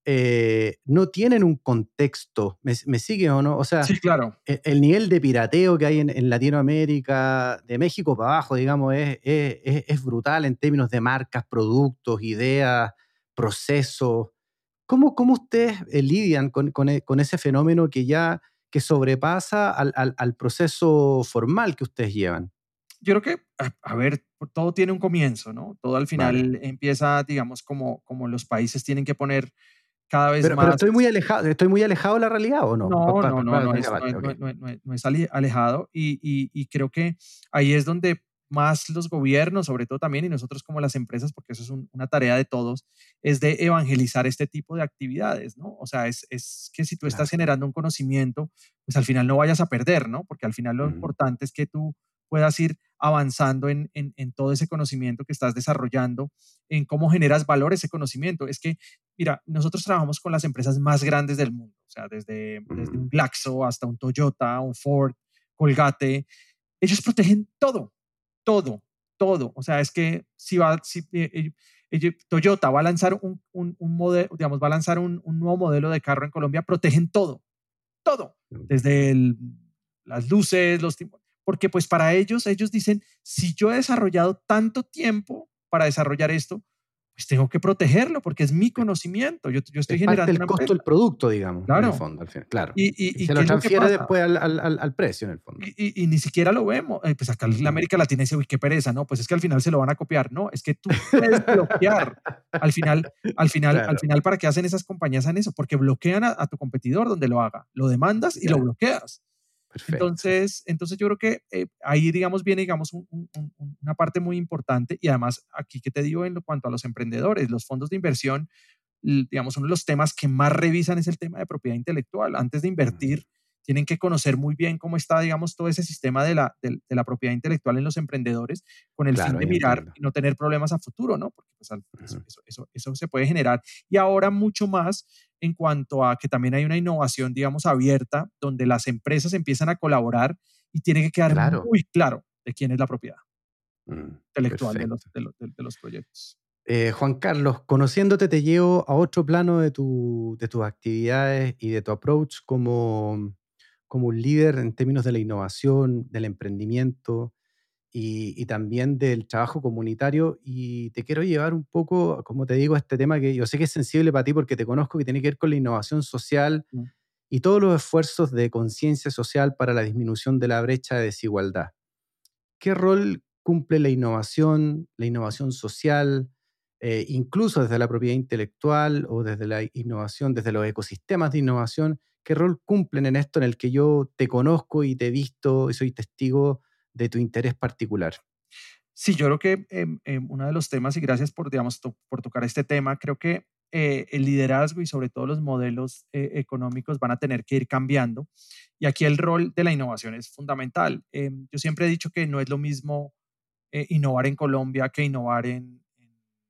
eh, no tienen un contexto. ¿Me, sigue o no? O sea, sí, claro. E, el, nivel de pirateo que hay en, Latinoamérica, de México para abajo, digamos, es, es, brutal en términos de marcas, productos, ideas, procesos. ¿Cómo, cómo ustedes eh, lidian con, e, con, ese fenómeno que ya que sobrepasa al, al, proceso formal que ustedes llevan? Yo creo que, a, ver, todo tiene un comienzo, ¿no? Todo al final empieza, digamos, como, como los países tienen que poner cada vez pero, más. Pero estoy muy alejado, estoy muy alejado de la realidad o no? No, no, no, no, es, alejado y, y, y, creo que ahí es donde más los gobiernos, sobre todo también, y nosotros como las empresas, porque eso es una tarea de todos, es de evangelizar este tipo de actividades, ¿no? O sea, es, es que si tú estás generando un conocimiento, pues al final no vayas a perder, ¿no? Porque al final lo importante es que tú puedas ir avanzando en, en, todo ese conocimiento que estás desarrollando, en cómo generas valor ese conocimiento. Es que, mira, nosotros trabajamos con las empresas más grandes del mundo, o sea, desde, desde un Glaxo hasta un Toyota, un Ford, Colgate. Ellos protegen todo, todo, todo. O sea, es que si va, si, eh, eh, Toyota va a lanzar un, un, un, modelo, digamos, va a lanzar un, un, nuevo modelo de carro en Colombia, protegen todo, todo, desde el, las luces, los porque pues para ellos, ellos dicen, si yo he desarrollado tanto tiempo para desarrollar esto, pues tengo que protegerlo porque es mi conocimiento. Yo, yo estoy es generando. Parte del costo del producto, digamos, claro. en el fondo, al final. Claro. Y, se lo transfiere después al, al, al, precio, en el fondo. Y, ni siquiera lo vemos. Eh, pues acá en América Latina dice, uy, qué pereza, ¿no? Pues es que al final se lo van a copiar. No, es que tú puedes bloquear. al final, al final, al final, ¿para qué hacen esas compañías en eso? Porque bloquean a, tu competidor donde lo haga. Lo demandas y lo bloqueas. Entonces, entonces yo creo que eh, ahí, digamos, viene, digamos, una parte muy importante y además aquí que te digo en cuanto a los emprendedores, los fondos de inversión, digamos, uno de los temas que más revisan es el tema de propiedad intelectual. Antes de invertir, tienen que conocer muy bien cómo está, digamos, todo ese sistema de la, de, la propiedad intelectual en los emprendedores con el fin de mirar y no tener problemas a futuro, ¿no? Porque pues, eso, eso, eso, se puede generar. Y ahora mucho más en cuanto a que también hay una innovación, digamos, abierta, donde las empresas empiezan a colaborar y tiene que quedar muy claro de quién es la propiedad mm, intelectual de los, de, los, proyectos. Eh, Juan Carlos, conociéndote te llevo a otro plano de, tu, de tus actividades y de tu approach como, como un líder en términos de la innovación, del emprendimiento y, y, también del trabajo comunitario. Y te quiero llevar un poco, como te digo, a este tema que yo sé que es sensible para ti porque te conozco, que tiene que ver con la innovación social mm. y todos los esfuerzos de conciencia social para la disminución de la brecha de desigualdad. ¿Qué rol cumple la innovación, la innovación social, eh, incluso desde la propiedad intelectual o desde la innovación, desde los ecosistemas de innovación? ¿Qué rol cumplen en esto en el que yo te conozco y te he visto y soy testigo de tu interés particular? Sí, yo creo que em, uno de los temas, y gracias por, digamos, por tocar este tema, creo que eh, el liderazgo y sobre todo los modelos eh, económicos van a tener que ir cambiando. Y aquí el rol de la innovación es fundamental. Em, yo siempre he dicho que no es lo mismo eh, innovar en Colombia que innovar en,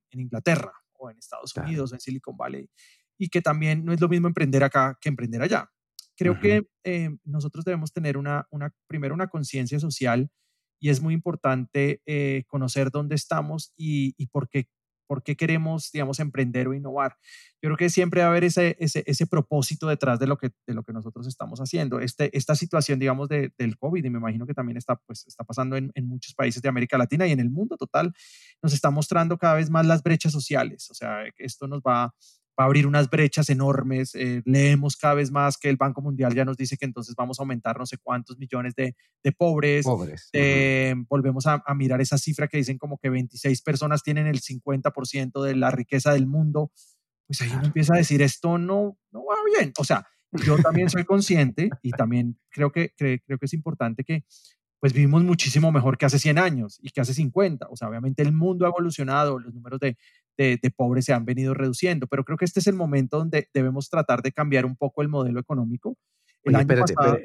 en, Inglaterra o en Estados Unidos o en Silicon Valley. Y que también no es lo mismo emprender acá que emprender allá. Creo que nosotros debemos tener una, una primero una conciencia social y es muy importante conocer dónde estamos y, y por qué por qué queremos, digamos, emprender o innovar. Yo creo que siempre va a haber ese, ese, ese propósito detrás de lo, que, de lo que nosotros estamos haciendo. Este, esta situación, digamos, de, del COVID, y me imagino que también está, pues, está pasando en, en, muchos países de América Latina y en el mundo total, nos está mostrando cada vez más las brechas sociales. O sea, esto nos va va a abrir unas brechas enormes. Eh, leemos cada vez más que el Banco Mundial ya nos dice que entonces vamos a aumentar no sé cuántos millones de, de pobres. pobres. Eh, volvemos a, a, mirar esa cifra que dicen como que 26 personas tienen el 50% de la riqueza del mundo. Pues ahí uno empieza a decir, esto no, no va bien. O sea, yo también soy consciente y también creo que, creo que es importante que pues vivimos muchísimo mejor que hace 100 años y que hace 50. O sea, obviamente el mundo ha evolucionado, los números de, de, pobres se han venido reduciendo, pero creo que este es el momento donde debemos tratar de cambiar un poco el modelo económico.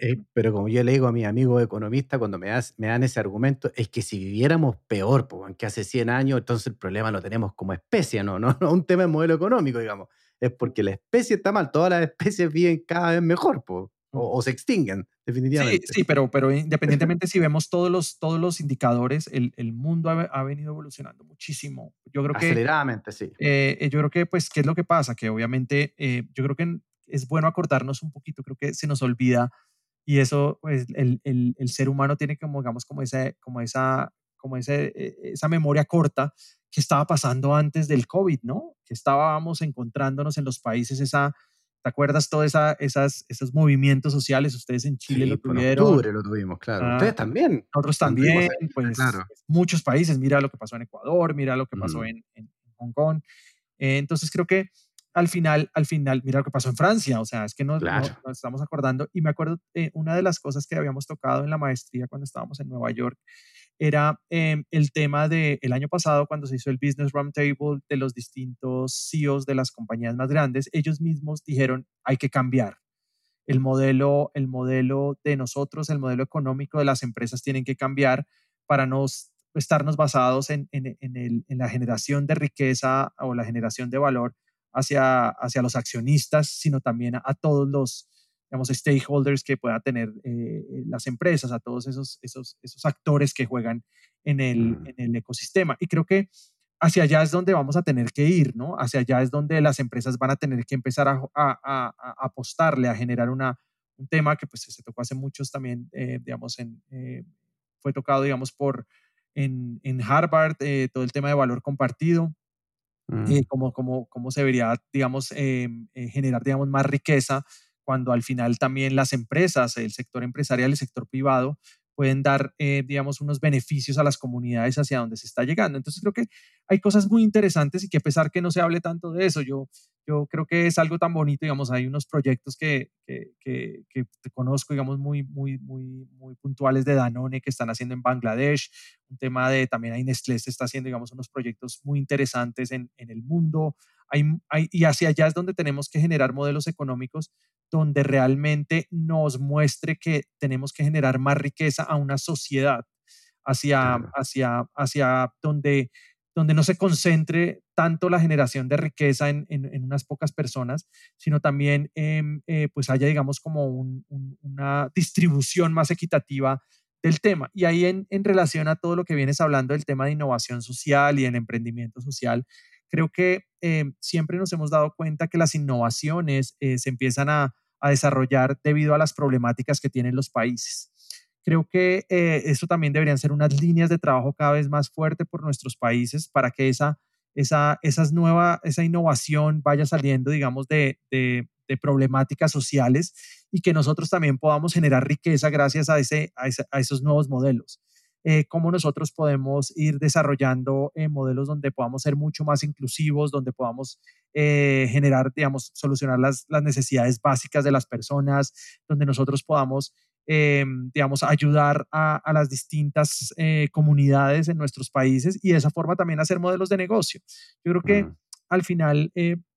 Eh, pero, como yo le digo a mi amigo economista cuando me, me dan ese argumento, es que si viviéramos peor, que hace 100 años, entonces el problema lo tenemos como especie, ¿no? No, no un tema de modelo económico, digamos. Es porque la especie está mal, todas las especies viven cada vez mejor, pues o, se extinguen, definitivamente. Sí, sí, pero, pero independientemente si vemos todos los, todos los indicadores, el, el mundo ha, ha, venido evolucionando muchísimo. Yo creo que... Aceleradamente, sí. Eh, yo creo que, pues, ¿qué es lo que pasa? Que obviamente eh, yo creo que es bueno acordarnos un poquito, creo que se nos olvida y eso, pues, el, el, el ser humano tiene como, digamos, como esa, como esa, como ese, e, esa memoria corta que estaba pasando antes del COVID, ¿no? Que estábamos encontrándonos en los países esa ¿Te acuerdas todos esa, esas, esos movimientos sociales? Ustedes en Chile lo tuvieron. En octubre lo tuvimos, claro. Ah, Ustedes también. Nosotros también, pues, pues, muchos países. Mira lo que pasó en Ecuador, mira lo que pasó mm. en, en, Hong Kong. Eh, entonces creo que al final, al final, mira lo que pasó en Francia. O sea, es que nos, nos, estamos acordando. Y me acuerdo, eh, una de las cosas que habíamos tocado en la maestría cuando estábamos en Nueva York era em, el tema del el año pasado cuando se hizo el Business Roundtable de los distintos CEOs de las compañías más grandes, ellos mismos dijeron hay que cambiar. El modelo, el modelo de nosotros, el modelo económico de las empresas tienen que cambiar para no estarnos basados en, en, en, en la generación de riqueza o la generación de valor hacia, hacia los accionistas, sino también a todos los, digamos, stakeholders que pueda tener eh, las empresas, a todos esos, esos, esos actores que juegan en el, mm. en el ecosistema. Y creo que hacia allá es donde vamos a tener que ir, ¿no? Hacia allá es donde las empresas van a tener que empezar a, a, a, apostarle, a generar una, un tema que pues se tocó hace muchos también, eh, digamos, en, eh, fue tocado, digamos, por en, en Harvard, todo el tema de valor compartido, mm. cómo, cómo, cómo, se debería, digamos, generar, digamos, más riqueza cuando al final también las empresas, el sector empresarial, el sector privado, pueden dar, eh, digamos, unos beneficios a las comunidades hacia donde se está llegando. Entonces creo que hay cosas muy interesantes y que a pesar que no se hable tanto de eso, yo, yo creo que es algo tan bonito, digamos, hay unos proyectos que, que, que, que conozco, digamos, muy, muy, muy, muy puntuales de Danone que están haciendo en Bangladesh, un tema de, también hay Nestlé se está haciendo, digamos, unos proyectos muy interesantes en, en el mundo, hay, hay, y hacia allá es donde tenemos que generar modelos económicos donde realmente nos muestre que tenemos que generar más riqueza a una sociedad, hacia, hacia, hacia donde, donde no se concentre tanto la generación de riqueza en, en, unas pocas personas, sino también em, eh, pues haya, digamos, como una distribución más equitativa del tema. Y ahí en, en relación a todo lo que vienes hablando del tema de innovación social y el emprendimiento social, creo que eh, siempre nos hemos dado cuenta que las innovaciones eh, se empiezan a, a, desarrollar debido a las problemáticas que tienen los países. Creo que eh, eso también deberían ser unas líneas de trabajo cada vez más fuerte por nuestros países para que esa, esa, esas nueva, esa innovación vaya saliendo, digamos, de, de, de problemáticas sociales y que nosotros también podamos generar riqueza gracias a, ese, a, ese, a esos nuevos modelos. Eh, cómo nosotros podemos ir desarrollando eh, modelos donde podamos ser mucho más inclusivos, donde podamos eh, generar, digamos, solucionar las, las, necesidades básicas de las personas, donde nosotros podamos, digamos, ayudar a, a las distintas comunidades en nuestros países y de esa forma también hacer modelos de negocio. Yo creo que mm. al final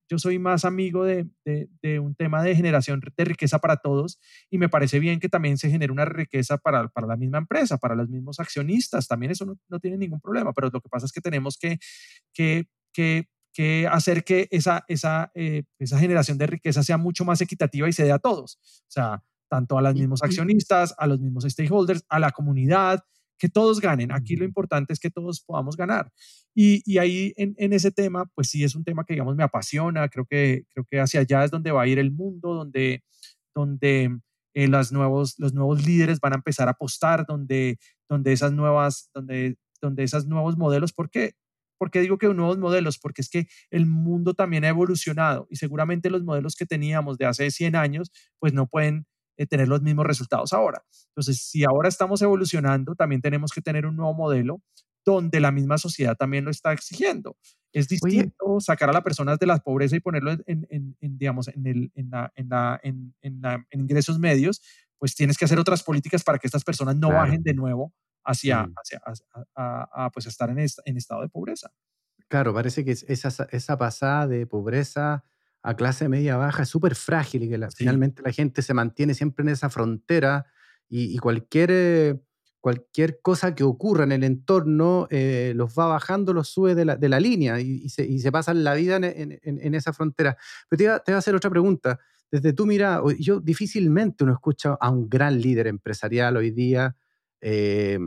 yo soy más amigo de, de, un tema de generación de riqueza para todos y me parece bien que también se genere una riqueza para, para la misma empresa, para los mismos accionistas, también eso no, no, tiene ningún problema, pero lo que pasa es que tenemos que, que, que, que hacer que esa, esa, eh, esa generación de riqueza sea mucho más equitativa y se dé a todos, o sea, tanto a los mismos accionistas, a los mismos stakeholders, a la comunidad, que todos ganen. Aquí lo importante es que todos podamos ganar. Y, y ahí en, en, ese tema, pues sí es un tema que, digamos, me apasiona. Creo que, creo que hacia allá es donde va a ir el mundo, donde, donde eh, los, nuevos, los nuevos líderes van a empezar a apostar, donde, donde esas nuevas, donde, donde esos nuevos modelos, ¿por qué? ¿Por qué digo que nuevos modelos? Porque es que el mundo también ha evolucionado y seguramente los modelos que teníamos de hace 100 años, pues no pueden eh, tener los mismos resultados ahora. Entonces, si ahora estamos evolucionando, también tenemos que tener un nuevo modelo donde la misma sociedad también lo está exigiendo. Es distinto sacar a las personas de la pobreza y ponerlo en, en, en digamos, en, el, en, la, en, la, en, la, ingresos medios, pues tienes que hacer otras políticas para que estas personas no claro. bajen de nuevo hacia, mm. hacia a, a, a, pues estar en, esta, en estado de pobreza. Claro, parece que esa, esa pasada de pobreza a clase media baja es súper frágil y que la, sí. finalmente la gente se mantiene siempre en esa frontera y, y cualquier, eh, cualquier cosa que ocurra en el entorno eh, los va bajando, los sube de la, de la línea y, y, se, y, se, pasan la vida en, en, en esa frontera. Pero te iba, te iba, a hacer otra pregunta. Desde tú, mira, yo difícilmente uno escucha a un gran líder empresarial hoy día. Eh,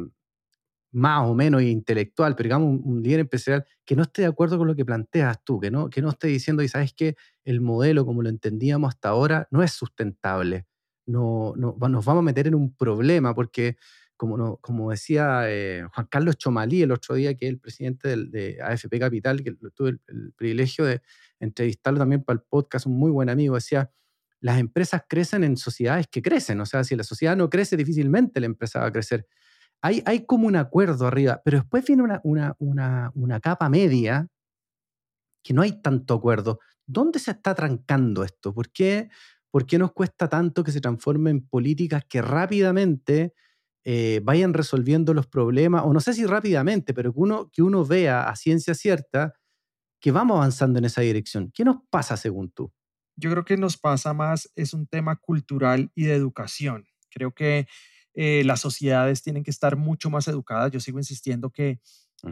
más o menos intelectual, pero digamos un, un, líder empresarial que no esté de acuerdo con lo que planteas tú, que no, que no esté diciendo, y sabes que el modelo como lo entendíamos hasta ahora no es sustentable, no, no, nos vamos a meter en un problema porque, como, no, como decía eh, Juan Carlos Chomalí el otro día, que es el presidente del, de AFP Capital, que tuve el, el privilegio de entrevistarlo también para el podcast, un muy buen amigo, decía, las empresas crecen en sociedades que crecen, o sea, si la sociedad no crece, difícilmente la empresa va a crecer hay, hay como un acuerdo arriba, pero después viene una, una, una, una capa media que no hay tanto acuerdo. ¿Dónde se está trancando esto? ¿Por qué, ¿Por qué nos cuesta tanto que se transformen en políticas que rápidamente eh, vayan resolviendo los problemas? O no sé si rápidamente, pero que uno, que uno vea a ciencia cierta que vamos avanzando en esa dirección. ¿Qué nos pasa según tú? Yo creo que nos pasa más, es un tema cultural y de educación. Creo que eh, las sociedades tienen que estar mucho más educadas. Yo sigo insistiendo que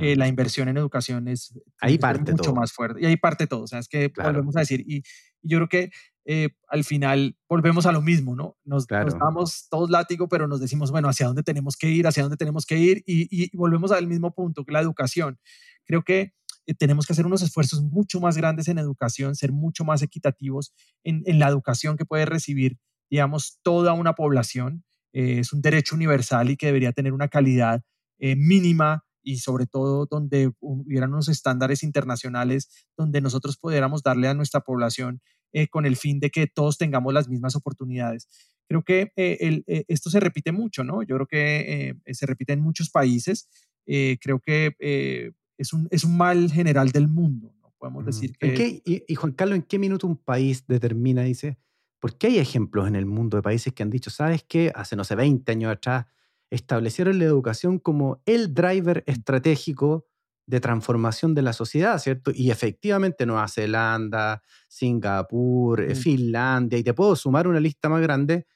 eh, la inversión en educación es ahí parte mucho todo. más fuerte. Y ahí parte todo. O sea, es que claro. volvemos a decir, y, y yo creo que eh, al final volvemos a lo mismo, ¿no? Nos, claro. nos, damos todos látigo, pero nos decimos, bueno, ¿hacia dónde tenemos que ir? ¿Hacia dónde tenemos que ir? Y, y volvemos al mismo punto, que la educación. Creo que eh, tenemos que hacer unos esfuerzos mucho más grandes en educación, ser mucho más equitativos en, en la educación que puede recibir, digamos, toda una población eh, es un derecho universal y que debería tener una calidad eh, mínima y sobre todo donde hubieran unos estándares internacionales donde nosotros pudiéramos darle a nuestra población eh, con el fin de que todos tengamos las mismas oportunidades. Creo que eh, el, eh, esto se repite mucho, ¿no? Yo creo que se repite en muchos países. creo que es un, es un mal general del mundo, ¿no? Podemos decir que... Qué, y, y Juan Carlos, ¿en qué minuto un país determina, dice, porque hay ejemplos en el mundo de países que han dicho, ¿sabes qué? Hace, no sé, 20 años atrás, establecieron la educación como el driver estratégico de transformación de la sociedad, ¿cierto? Y efectivamente Nueva Zelanda, Singapur, mm. Finlandia, y te puedo sumar una lista más grande,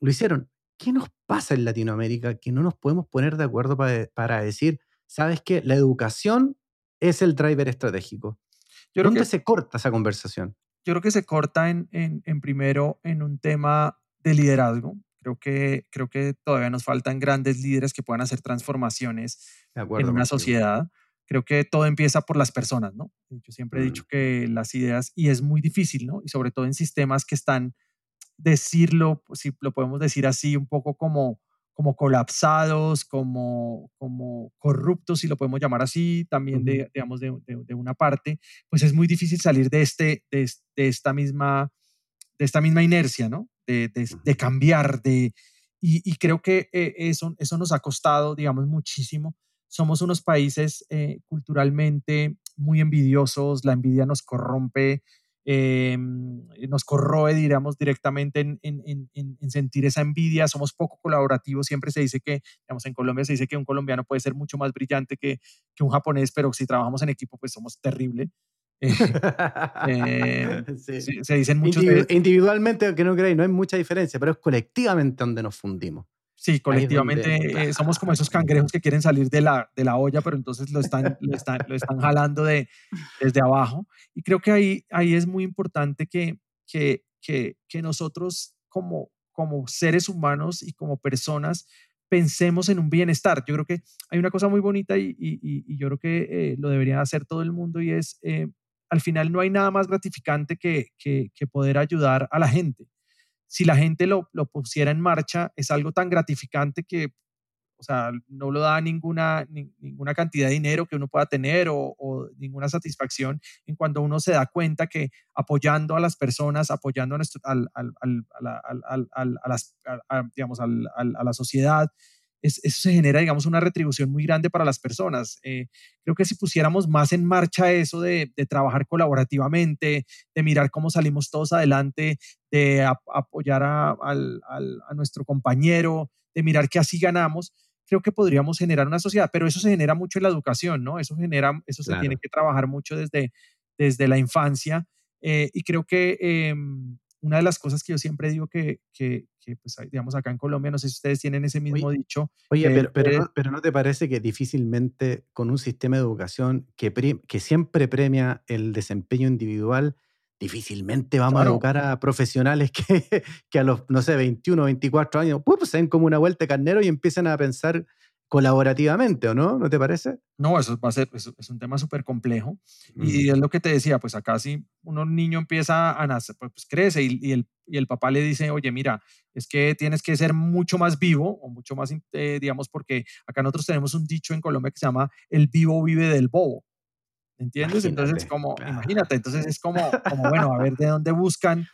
lo hicieron. ¿Qué nos pasa en Latinoamérica que no nos podemos poner de acuerdo para, para decir, ¿sabes qué? La educación es el driver estratégico. Yo ¿Dónde que... se corta esa conversación? yo creo que se corta en, en, en, primero en un tema de liderazgo. Creo que, creo que todavía nos faltan grandes líderes que puedan hacer transformaciones acuerdo, en una sociedad. creo que todo empieza por las personas, ¿no? Yo siempre he dicho mm. que las ideas, y es muy difícil, ¿no? Y sobre todo en sistemas que están, decirlo, si lo podemos decir así, un poco como, como colapsados, como, como corruptos, si lo podemos llamar así, también de, digamos, de, de, una parte, pues es muy difícil salir de, este, de, esta, misma, de esta misma inercia, ¿no? De, cambiar, de... Y, creo que eh, eso, eso nos ha costado, digamos, muchísimo. Somos unos países eh, culturalmente muy envidiosos, la envidia nos corrompe, eh, nos corroe, diríamos, directamente en, en, en, sentir esa envidia, somos poco colaborativos, siempre se dice que, digamos, en Colombia se dice que un colombiano puede ser mucho más brillante que, que un japonés, pero si trabajamos en equipo, pues somos terrible. Eh, se, dicen muchos... individualmente, aunque no creáis, no hay mucha diferencia, pero es colectivamente donde nos fundimos. Sí, colectivamente eh, somos como esos cangrejos que quieren salir de la, de la olla, pero entonces lo están, lo están, lo están jalando de, desde abajo. Y creo que ahí, ahí es muy importante que, que, que, que nosotros como, como seres humanos y como personas pensemos en un bienestar. Yo creo que hay una cosa muy bonita y, y, y yo creo que eh, lo debería hacer todo el mundo y es, eh, al final no hay nada más gratificante que, que, poder ayudar a la gente. Si la gente lo, pusiera en marcha, es algo tan gratificante que, o sea, no lo da ninguna, ninguna cantidad de dinero que uno pueda tener o, ninguna satisfacción en cuando uno se da cuenta que apoyando a las personas, apoyando a, a la sociedad, eso se genera, digamos, una retribución muy grande para las personas. Eh, creo que si pusiéramos más en marcha eso de, trabajar colaborativamente, de mirar cómo salimos todos adelante, de apoyar a, nuestro compañero, de mirar que así ganamos, creo que podríamos generar una sociedad, pero eso se genera mucho en la educación, ¿no? Eso genera, eso se tiene que trabajar mucho desde, desde la infancia eh, y creo que em, una de las cosas que yo siempre digo que, que, pues, digamos, acá en Colombia, no sé si ustedes tienen ese mismo dicho. Oye, pero, pero, no, pero, no, te parece que difícilmente con un sistema de educación que, que siempre premia el desempeño individual, difícilmente vamos a educar a profesionales que, que, a los, no sé, 21, 24 años, pues, se ven como una vuelta de carnero y empiezan a pensar colaborativamente, ¿o no? ¿No te parece? No, eso va a ser, es, un tema súper complejo. Y es lo que te decía, pues acá si un niño empieza a nacer, pues, pues crece y, el, y, el, papá le dice, oye, mira, es que tienes que ser mucho más vivo o mucho más, eh, digamos, porque acá nosotros tenemos un dicho en Colombia que se llama, el vivo vive del bobo. ¿Entiendes? entonces, como, imagínate, entonces es como, como, bueno, a ver de dónde buscan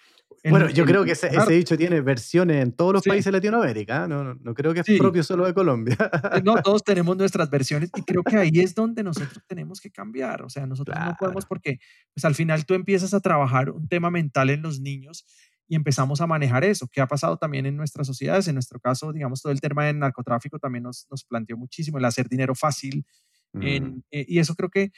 bueno, yo creo que ese, dicho tiene versiones en todos los países de Latinoamérica. ¿eh? No, no, creo que es propio solo de Colombia. Eh, no, todos tenemos nuestras versiones y creo que ahí es donde nosotros tenemos que cambiar. O sea, nosotros no podemos porque pues, al final tú empiezas a trabajar un tema mental en los niños y empezamos a manejar eso, que ha pasado también en nuestras sociedades. En nuestro caso, digamos, todo el tema del narcotráfico también nos, nos planteó muchísimo, el hacer dinero fácil. En, eh, y eso creo que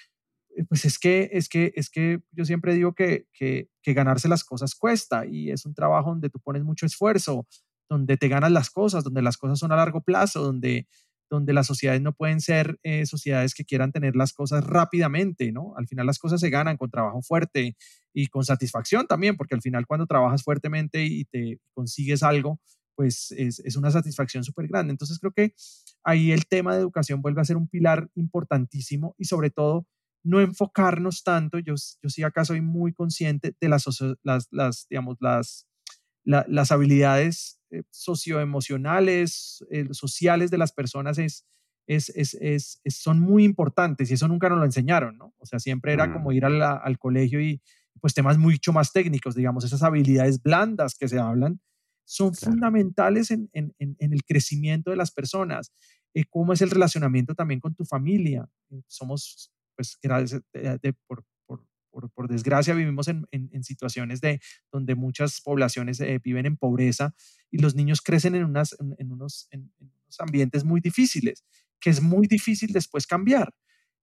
pues es que, es que, es que yo siempre digo que, que, ganarse las cosas cuesta y es un trabajo donde tú pones mucho esfuerzo, donde te ganas las cosas, donde las cosas son a largo plazo, donde, donde las sociedades no pueden ser eh, sociedades que quieran tener las cosas rápidamente, ¿no? Al final las cosas se ganan con trabajo fuerte y con satisfacción también, porque al final cuando trabajas fuertemente y te consigues algo, pues es, es una satisfacción súper grande. Entonces creo que ahí el tema de educación vuelve a ser un pilar importantísimo y sobre todo no enfocarnos tanto, yo, yo sí acá soy muy consciente de las, las, las digamos, las, las habilidades eh, socioemocionales, eh, sociales de las personas es, es, es, son muy importantes y eso nunca nos lo enseñaron, ¿no? O sea, siempre era como ir al colegio y pues temas mucho más técnicos, digamos, esas habilidades blandas que se hablan son fundamentales en, en, en, el crecimiento de las personas. Eh, cómo es el relacionamiento también con tu familia. somos pues gracias, de, por, por, por, desgracia vivimos en, en, situaciones de donde muchas poblaciones eh, viven en pobreza y los niños crecen en, unas, en, unos, en, unos ambientes muy difíciles, que es muy difícil después cambiar.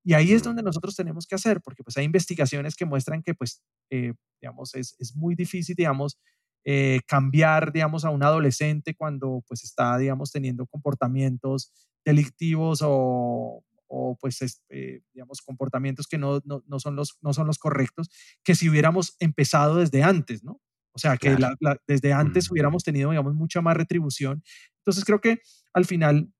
Y ahí es donde nosotros tenemos que hacer, porque pues hay investigaciones que muestran que pues, eh, digamos, es, es, muy difícil, digamos, eh, cambiar, digamos, a un adolescente cuando pues está, digamos, teniendo comportamientos delictivos o o pues, este, digamos, comportamientos que no, no, no, son los, no son los correctos, que si hubiéramos empezado desde antes, ¿no? O sea, que desde antes hubiéramos tenido, digamos, mucha más retribución. Entonces, creo que al final,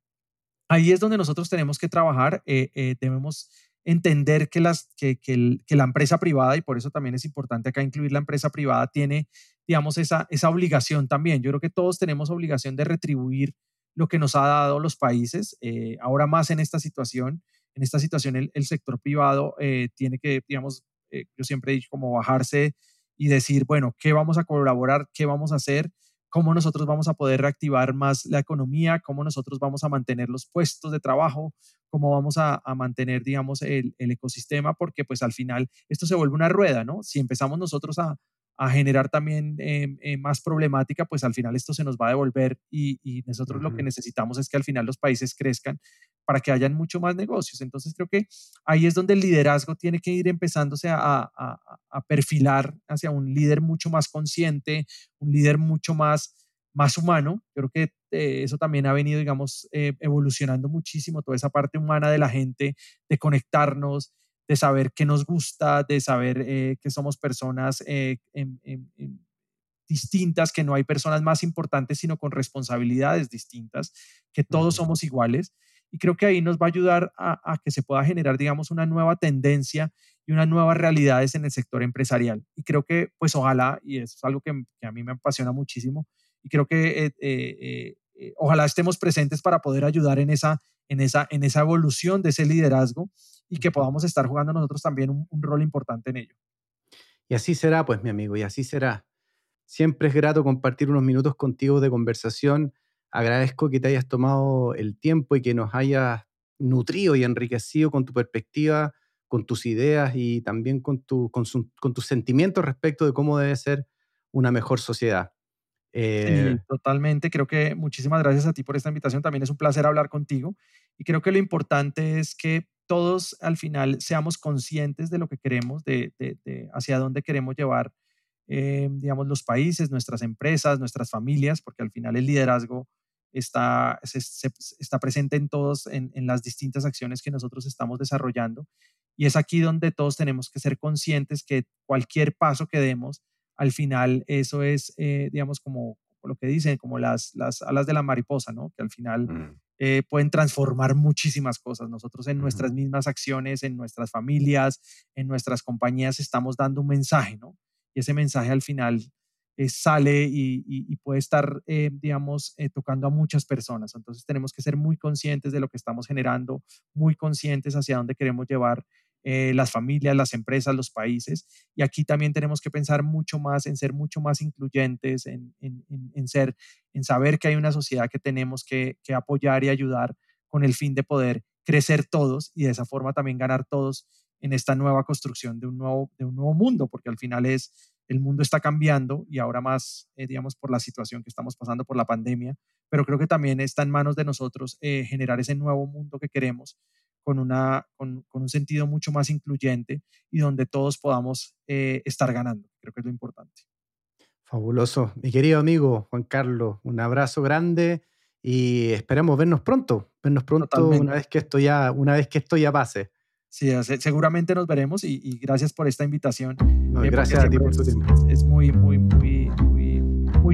ahí es donde nosotros tenemos que trabajar. Eh, eh, debemos entender que, las, que, que, la empresa privada, y por eso también es importante acá incluir la empresa privada, tiene, digamos, esa, esa obligación también. Yo creo que todos tenemos obligación de retribuir lo que nos ha dado los países, eh, ahora más en esta situación. En esta situación el, sector privado eh, tiene que, digamos, eh, yo siempre he dicho, como bajarse y decir, bueno, ¿qué vamos a colaborar? ¿Qué vamos a hacer? ¿Cómo nosotros vamos a poder reactivar más la economía? ¿Cómo nosotros vamos a mantener los puestos de trabajo? ¿Cómo vamos a, a mantener, digamos, el, el, ecosistema? Porque pues al final esto se vuelve una rueda, ¿no? Si empezamos nosotros a, a generar también eh, eh, más problemática, pues al final esto se nos va a devolver y, y nosotros lo que necesitamos es que al final los países crezcan para que hayan mucho más negocios. Entonces creo que ahí es donde el liderazgo tiene que ir empezándose a, a, a perfilar hacia un líder mucho más consciente, un líder mucho más, más humano. Creo que eh, eso también ha venido, digamos, evolucionando muchísimo, toda esa parte humana de la gente, de conectarnos, de saber qué nos gusta, de saber eh, que somos personas eh, distintas, que no hay personas más importantes, sino con responsabilidades distintas, que todos somos iguales. Y creo que ahí nos va a ayudar a, que se pueda generar, digamos, una nueva tendencia y unas nuevas realidades en el sector empresarial. Y creo que, pues ojalá, y eso es algo que, a mí me apasiona muchísimo, y creo que eh, ojalá estemos presentes para poder ayudar en esa, en, esa, en esa evolución de ese liderazgo y que podamos estar jugando nosotros también un, rol importante en ello. Y así será, pues, mi amigo, y así será. Siempre es grato compartir unos minutos contigo de conversación. Agradezco que te hayas tomado el tiempo y que nos hayas nutrido y enriquecido con tu perspectiva, con tus ideas y también con, tu, con, con tus sentimientos respecto de cómo debe ser una mejor sociedad. Eh, totalmente. Creo que muchísimas gracias a ti por esta invitación. También es un placer hablar contigo. Y creo que lo importante es que todos al final seamos conscientes de lo que queremos, de, hacia dónde queremos llevar, eh, digamos, los países, nuestras empresas, nuestras familias, porque al final el liderazgo está, está presente en todos, en, las distintas acciones que nosotros estamos desarrollando. Y es aquí donde todos tenemos que ser conscientes que cualquier paso que demos, al final eso es, eh, digamos, como, lo que dicen, como las, las alas de la mariposa, ¿no? Que al final mm. Eh, pueden transformar muchísimas cosas. Nosotros en nuestras mismas acciones, en nuestras familias, en nuestras compañías, estamos dando un mensaje, ¿no? Y ese mensaje al final eh, sale y, puede estar, digamos, tocando a muchas personas. Entonces tenemos que ser muy conscientes de lo que estamos generando, muy conscientes hacia dónde queremos llevar eh, las familias, las empresas, los países. Y aquí también tenemos que pensar mucho más en ser mucho más incluyentes, en, en, ser, en saber que hay una sociedad que tenemos que, que, apoyar y ayudar con el fin de poder crecer todos y de esa forma también ganar todos en esta nueva construcción de un nuevo, de un nuevo mundo, porque al final es, el mundo está cambiando y ahora más, eh, digamos, por la situación que estamos pasando por la pandemia, pero creo que también está en manos de nosotros eh, generar ese nuevo mundo que queremos con, una, con, un sentido mucho más incluyente y donde todos podamos eh, estar ganando. Creo que es lo importante. Fabuloso. Mi querido amigo Juan Carlos, un abrazo grande y esperamos vernos pronto, vernos pronto una vez que esto ya, una vez que esto ya pase. Sí, seguramente nos veremos y, gracias por esta invitación. Eh, gracias a ti por tu tiempo. Es, muy, muy, muy,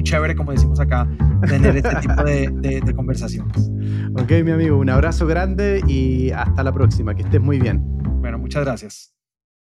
muy chévere, como decimos acá, tener este tipo de, de conversaciones. Ok, mi amigo, un abrazo grande y hasta la próxima. Que estés muy bien. Bueno, muchas gracias.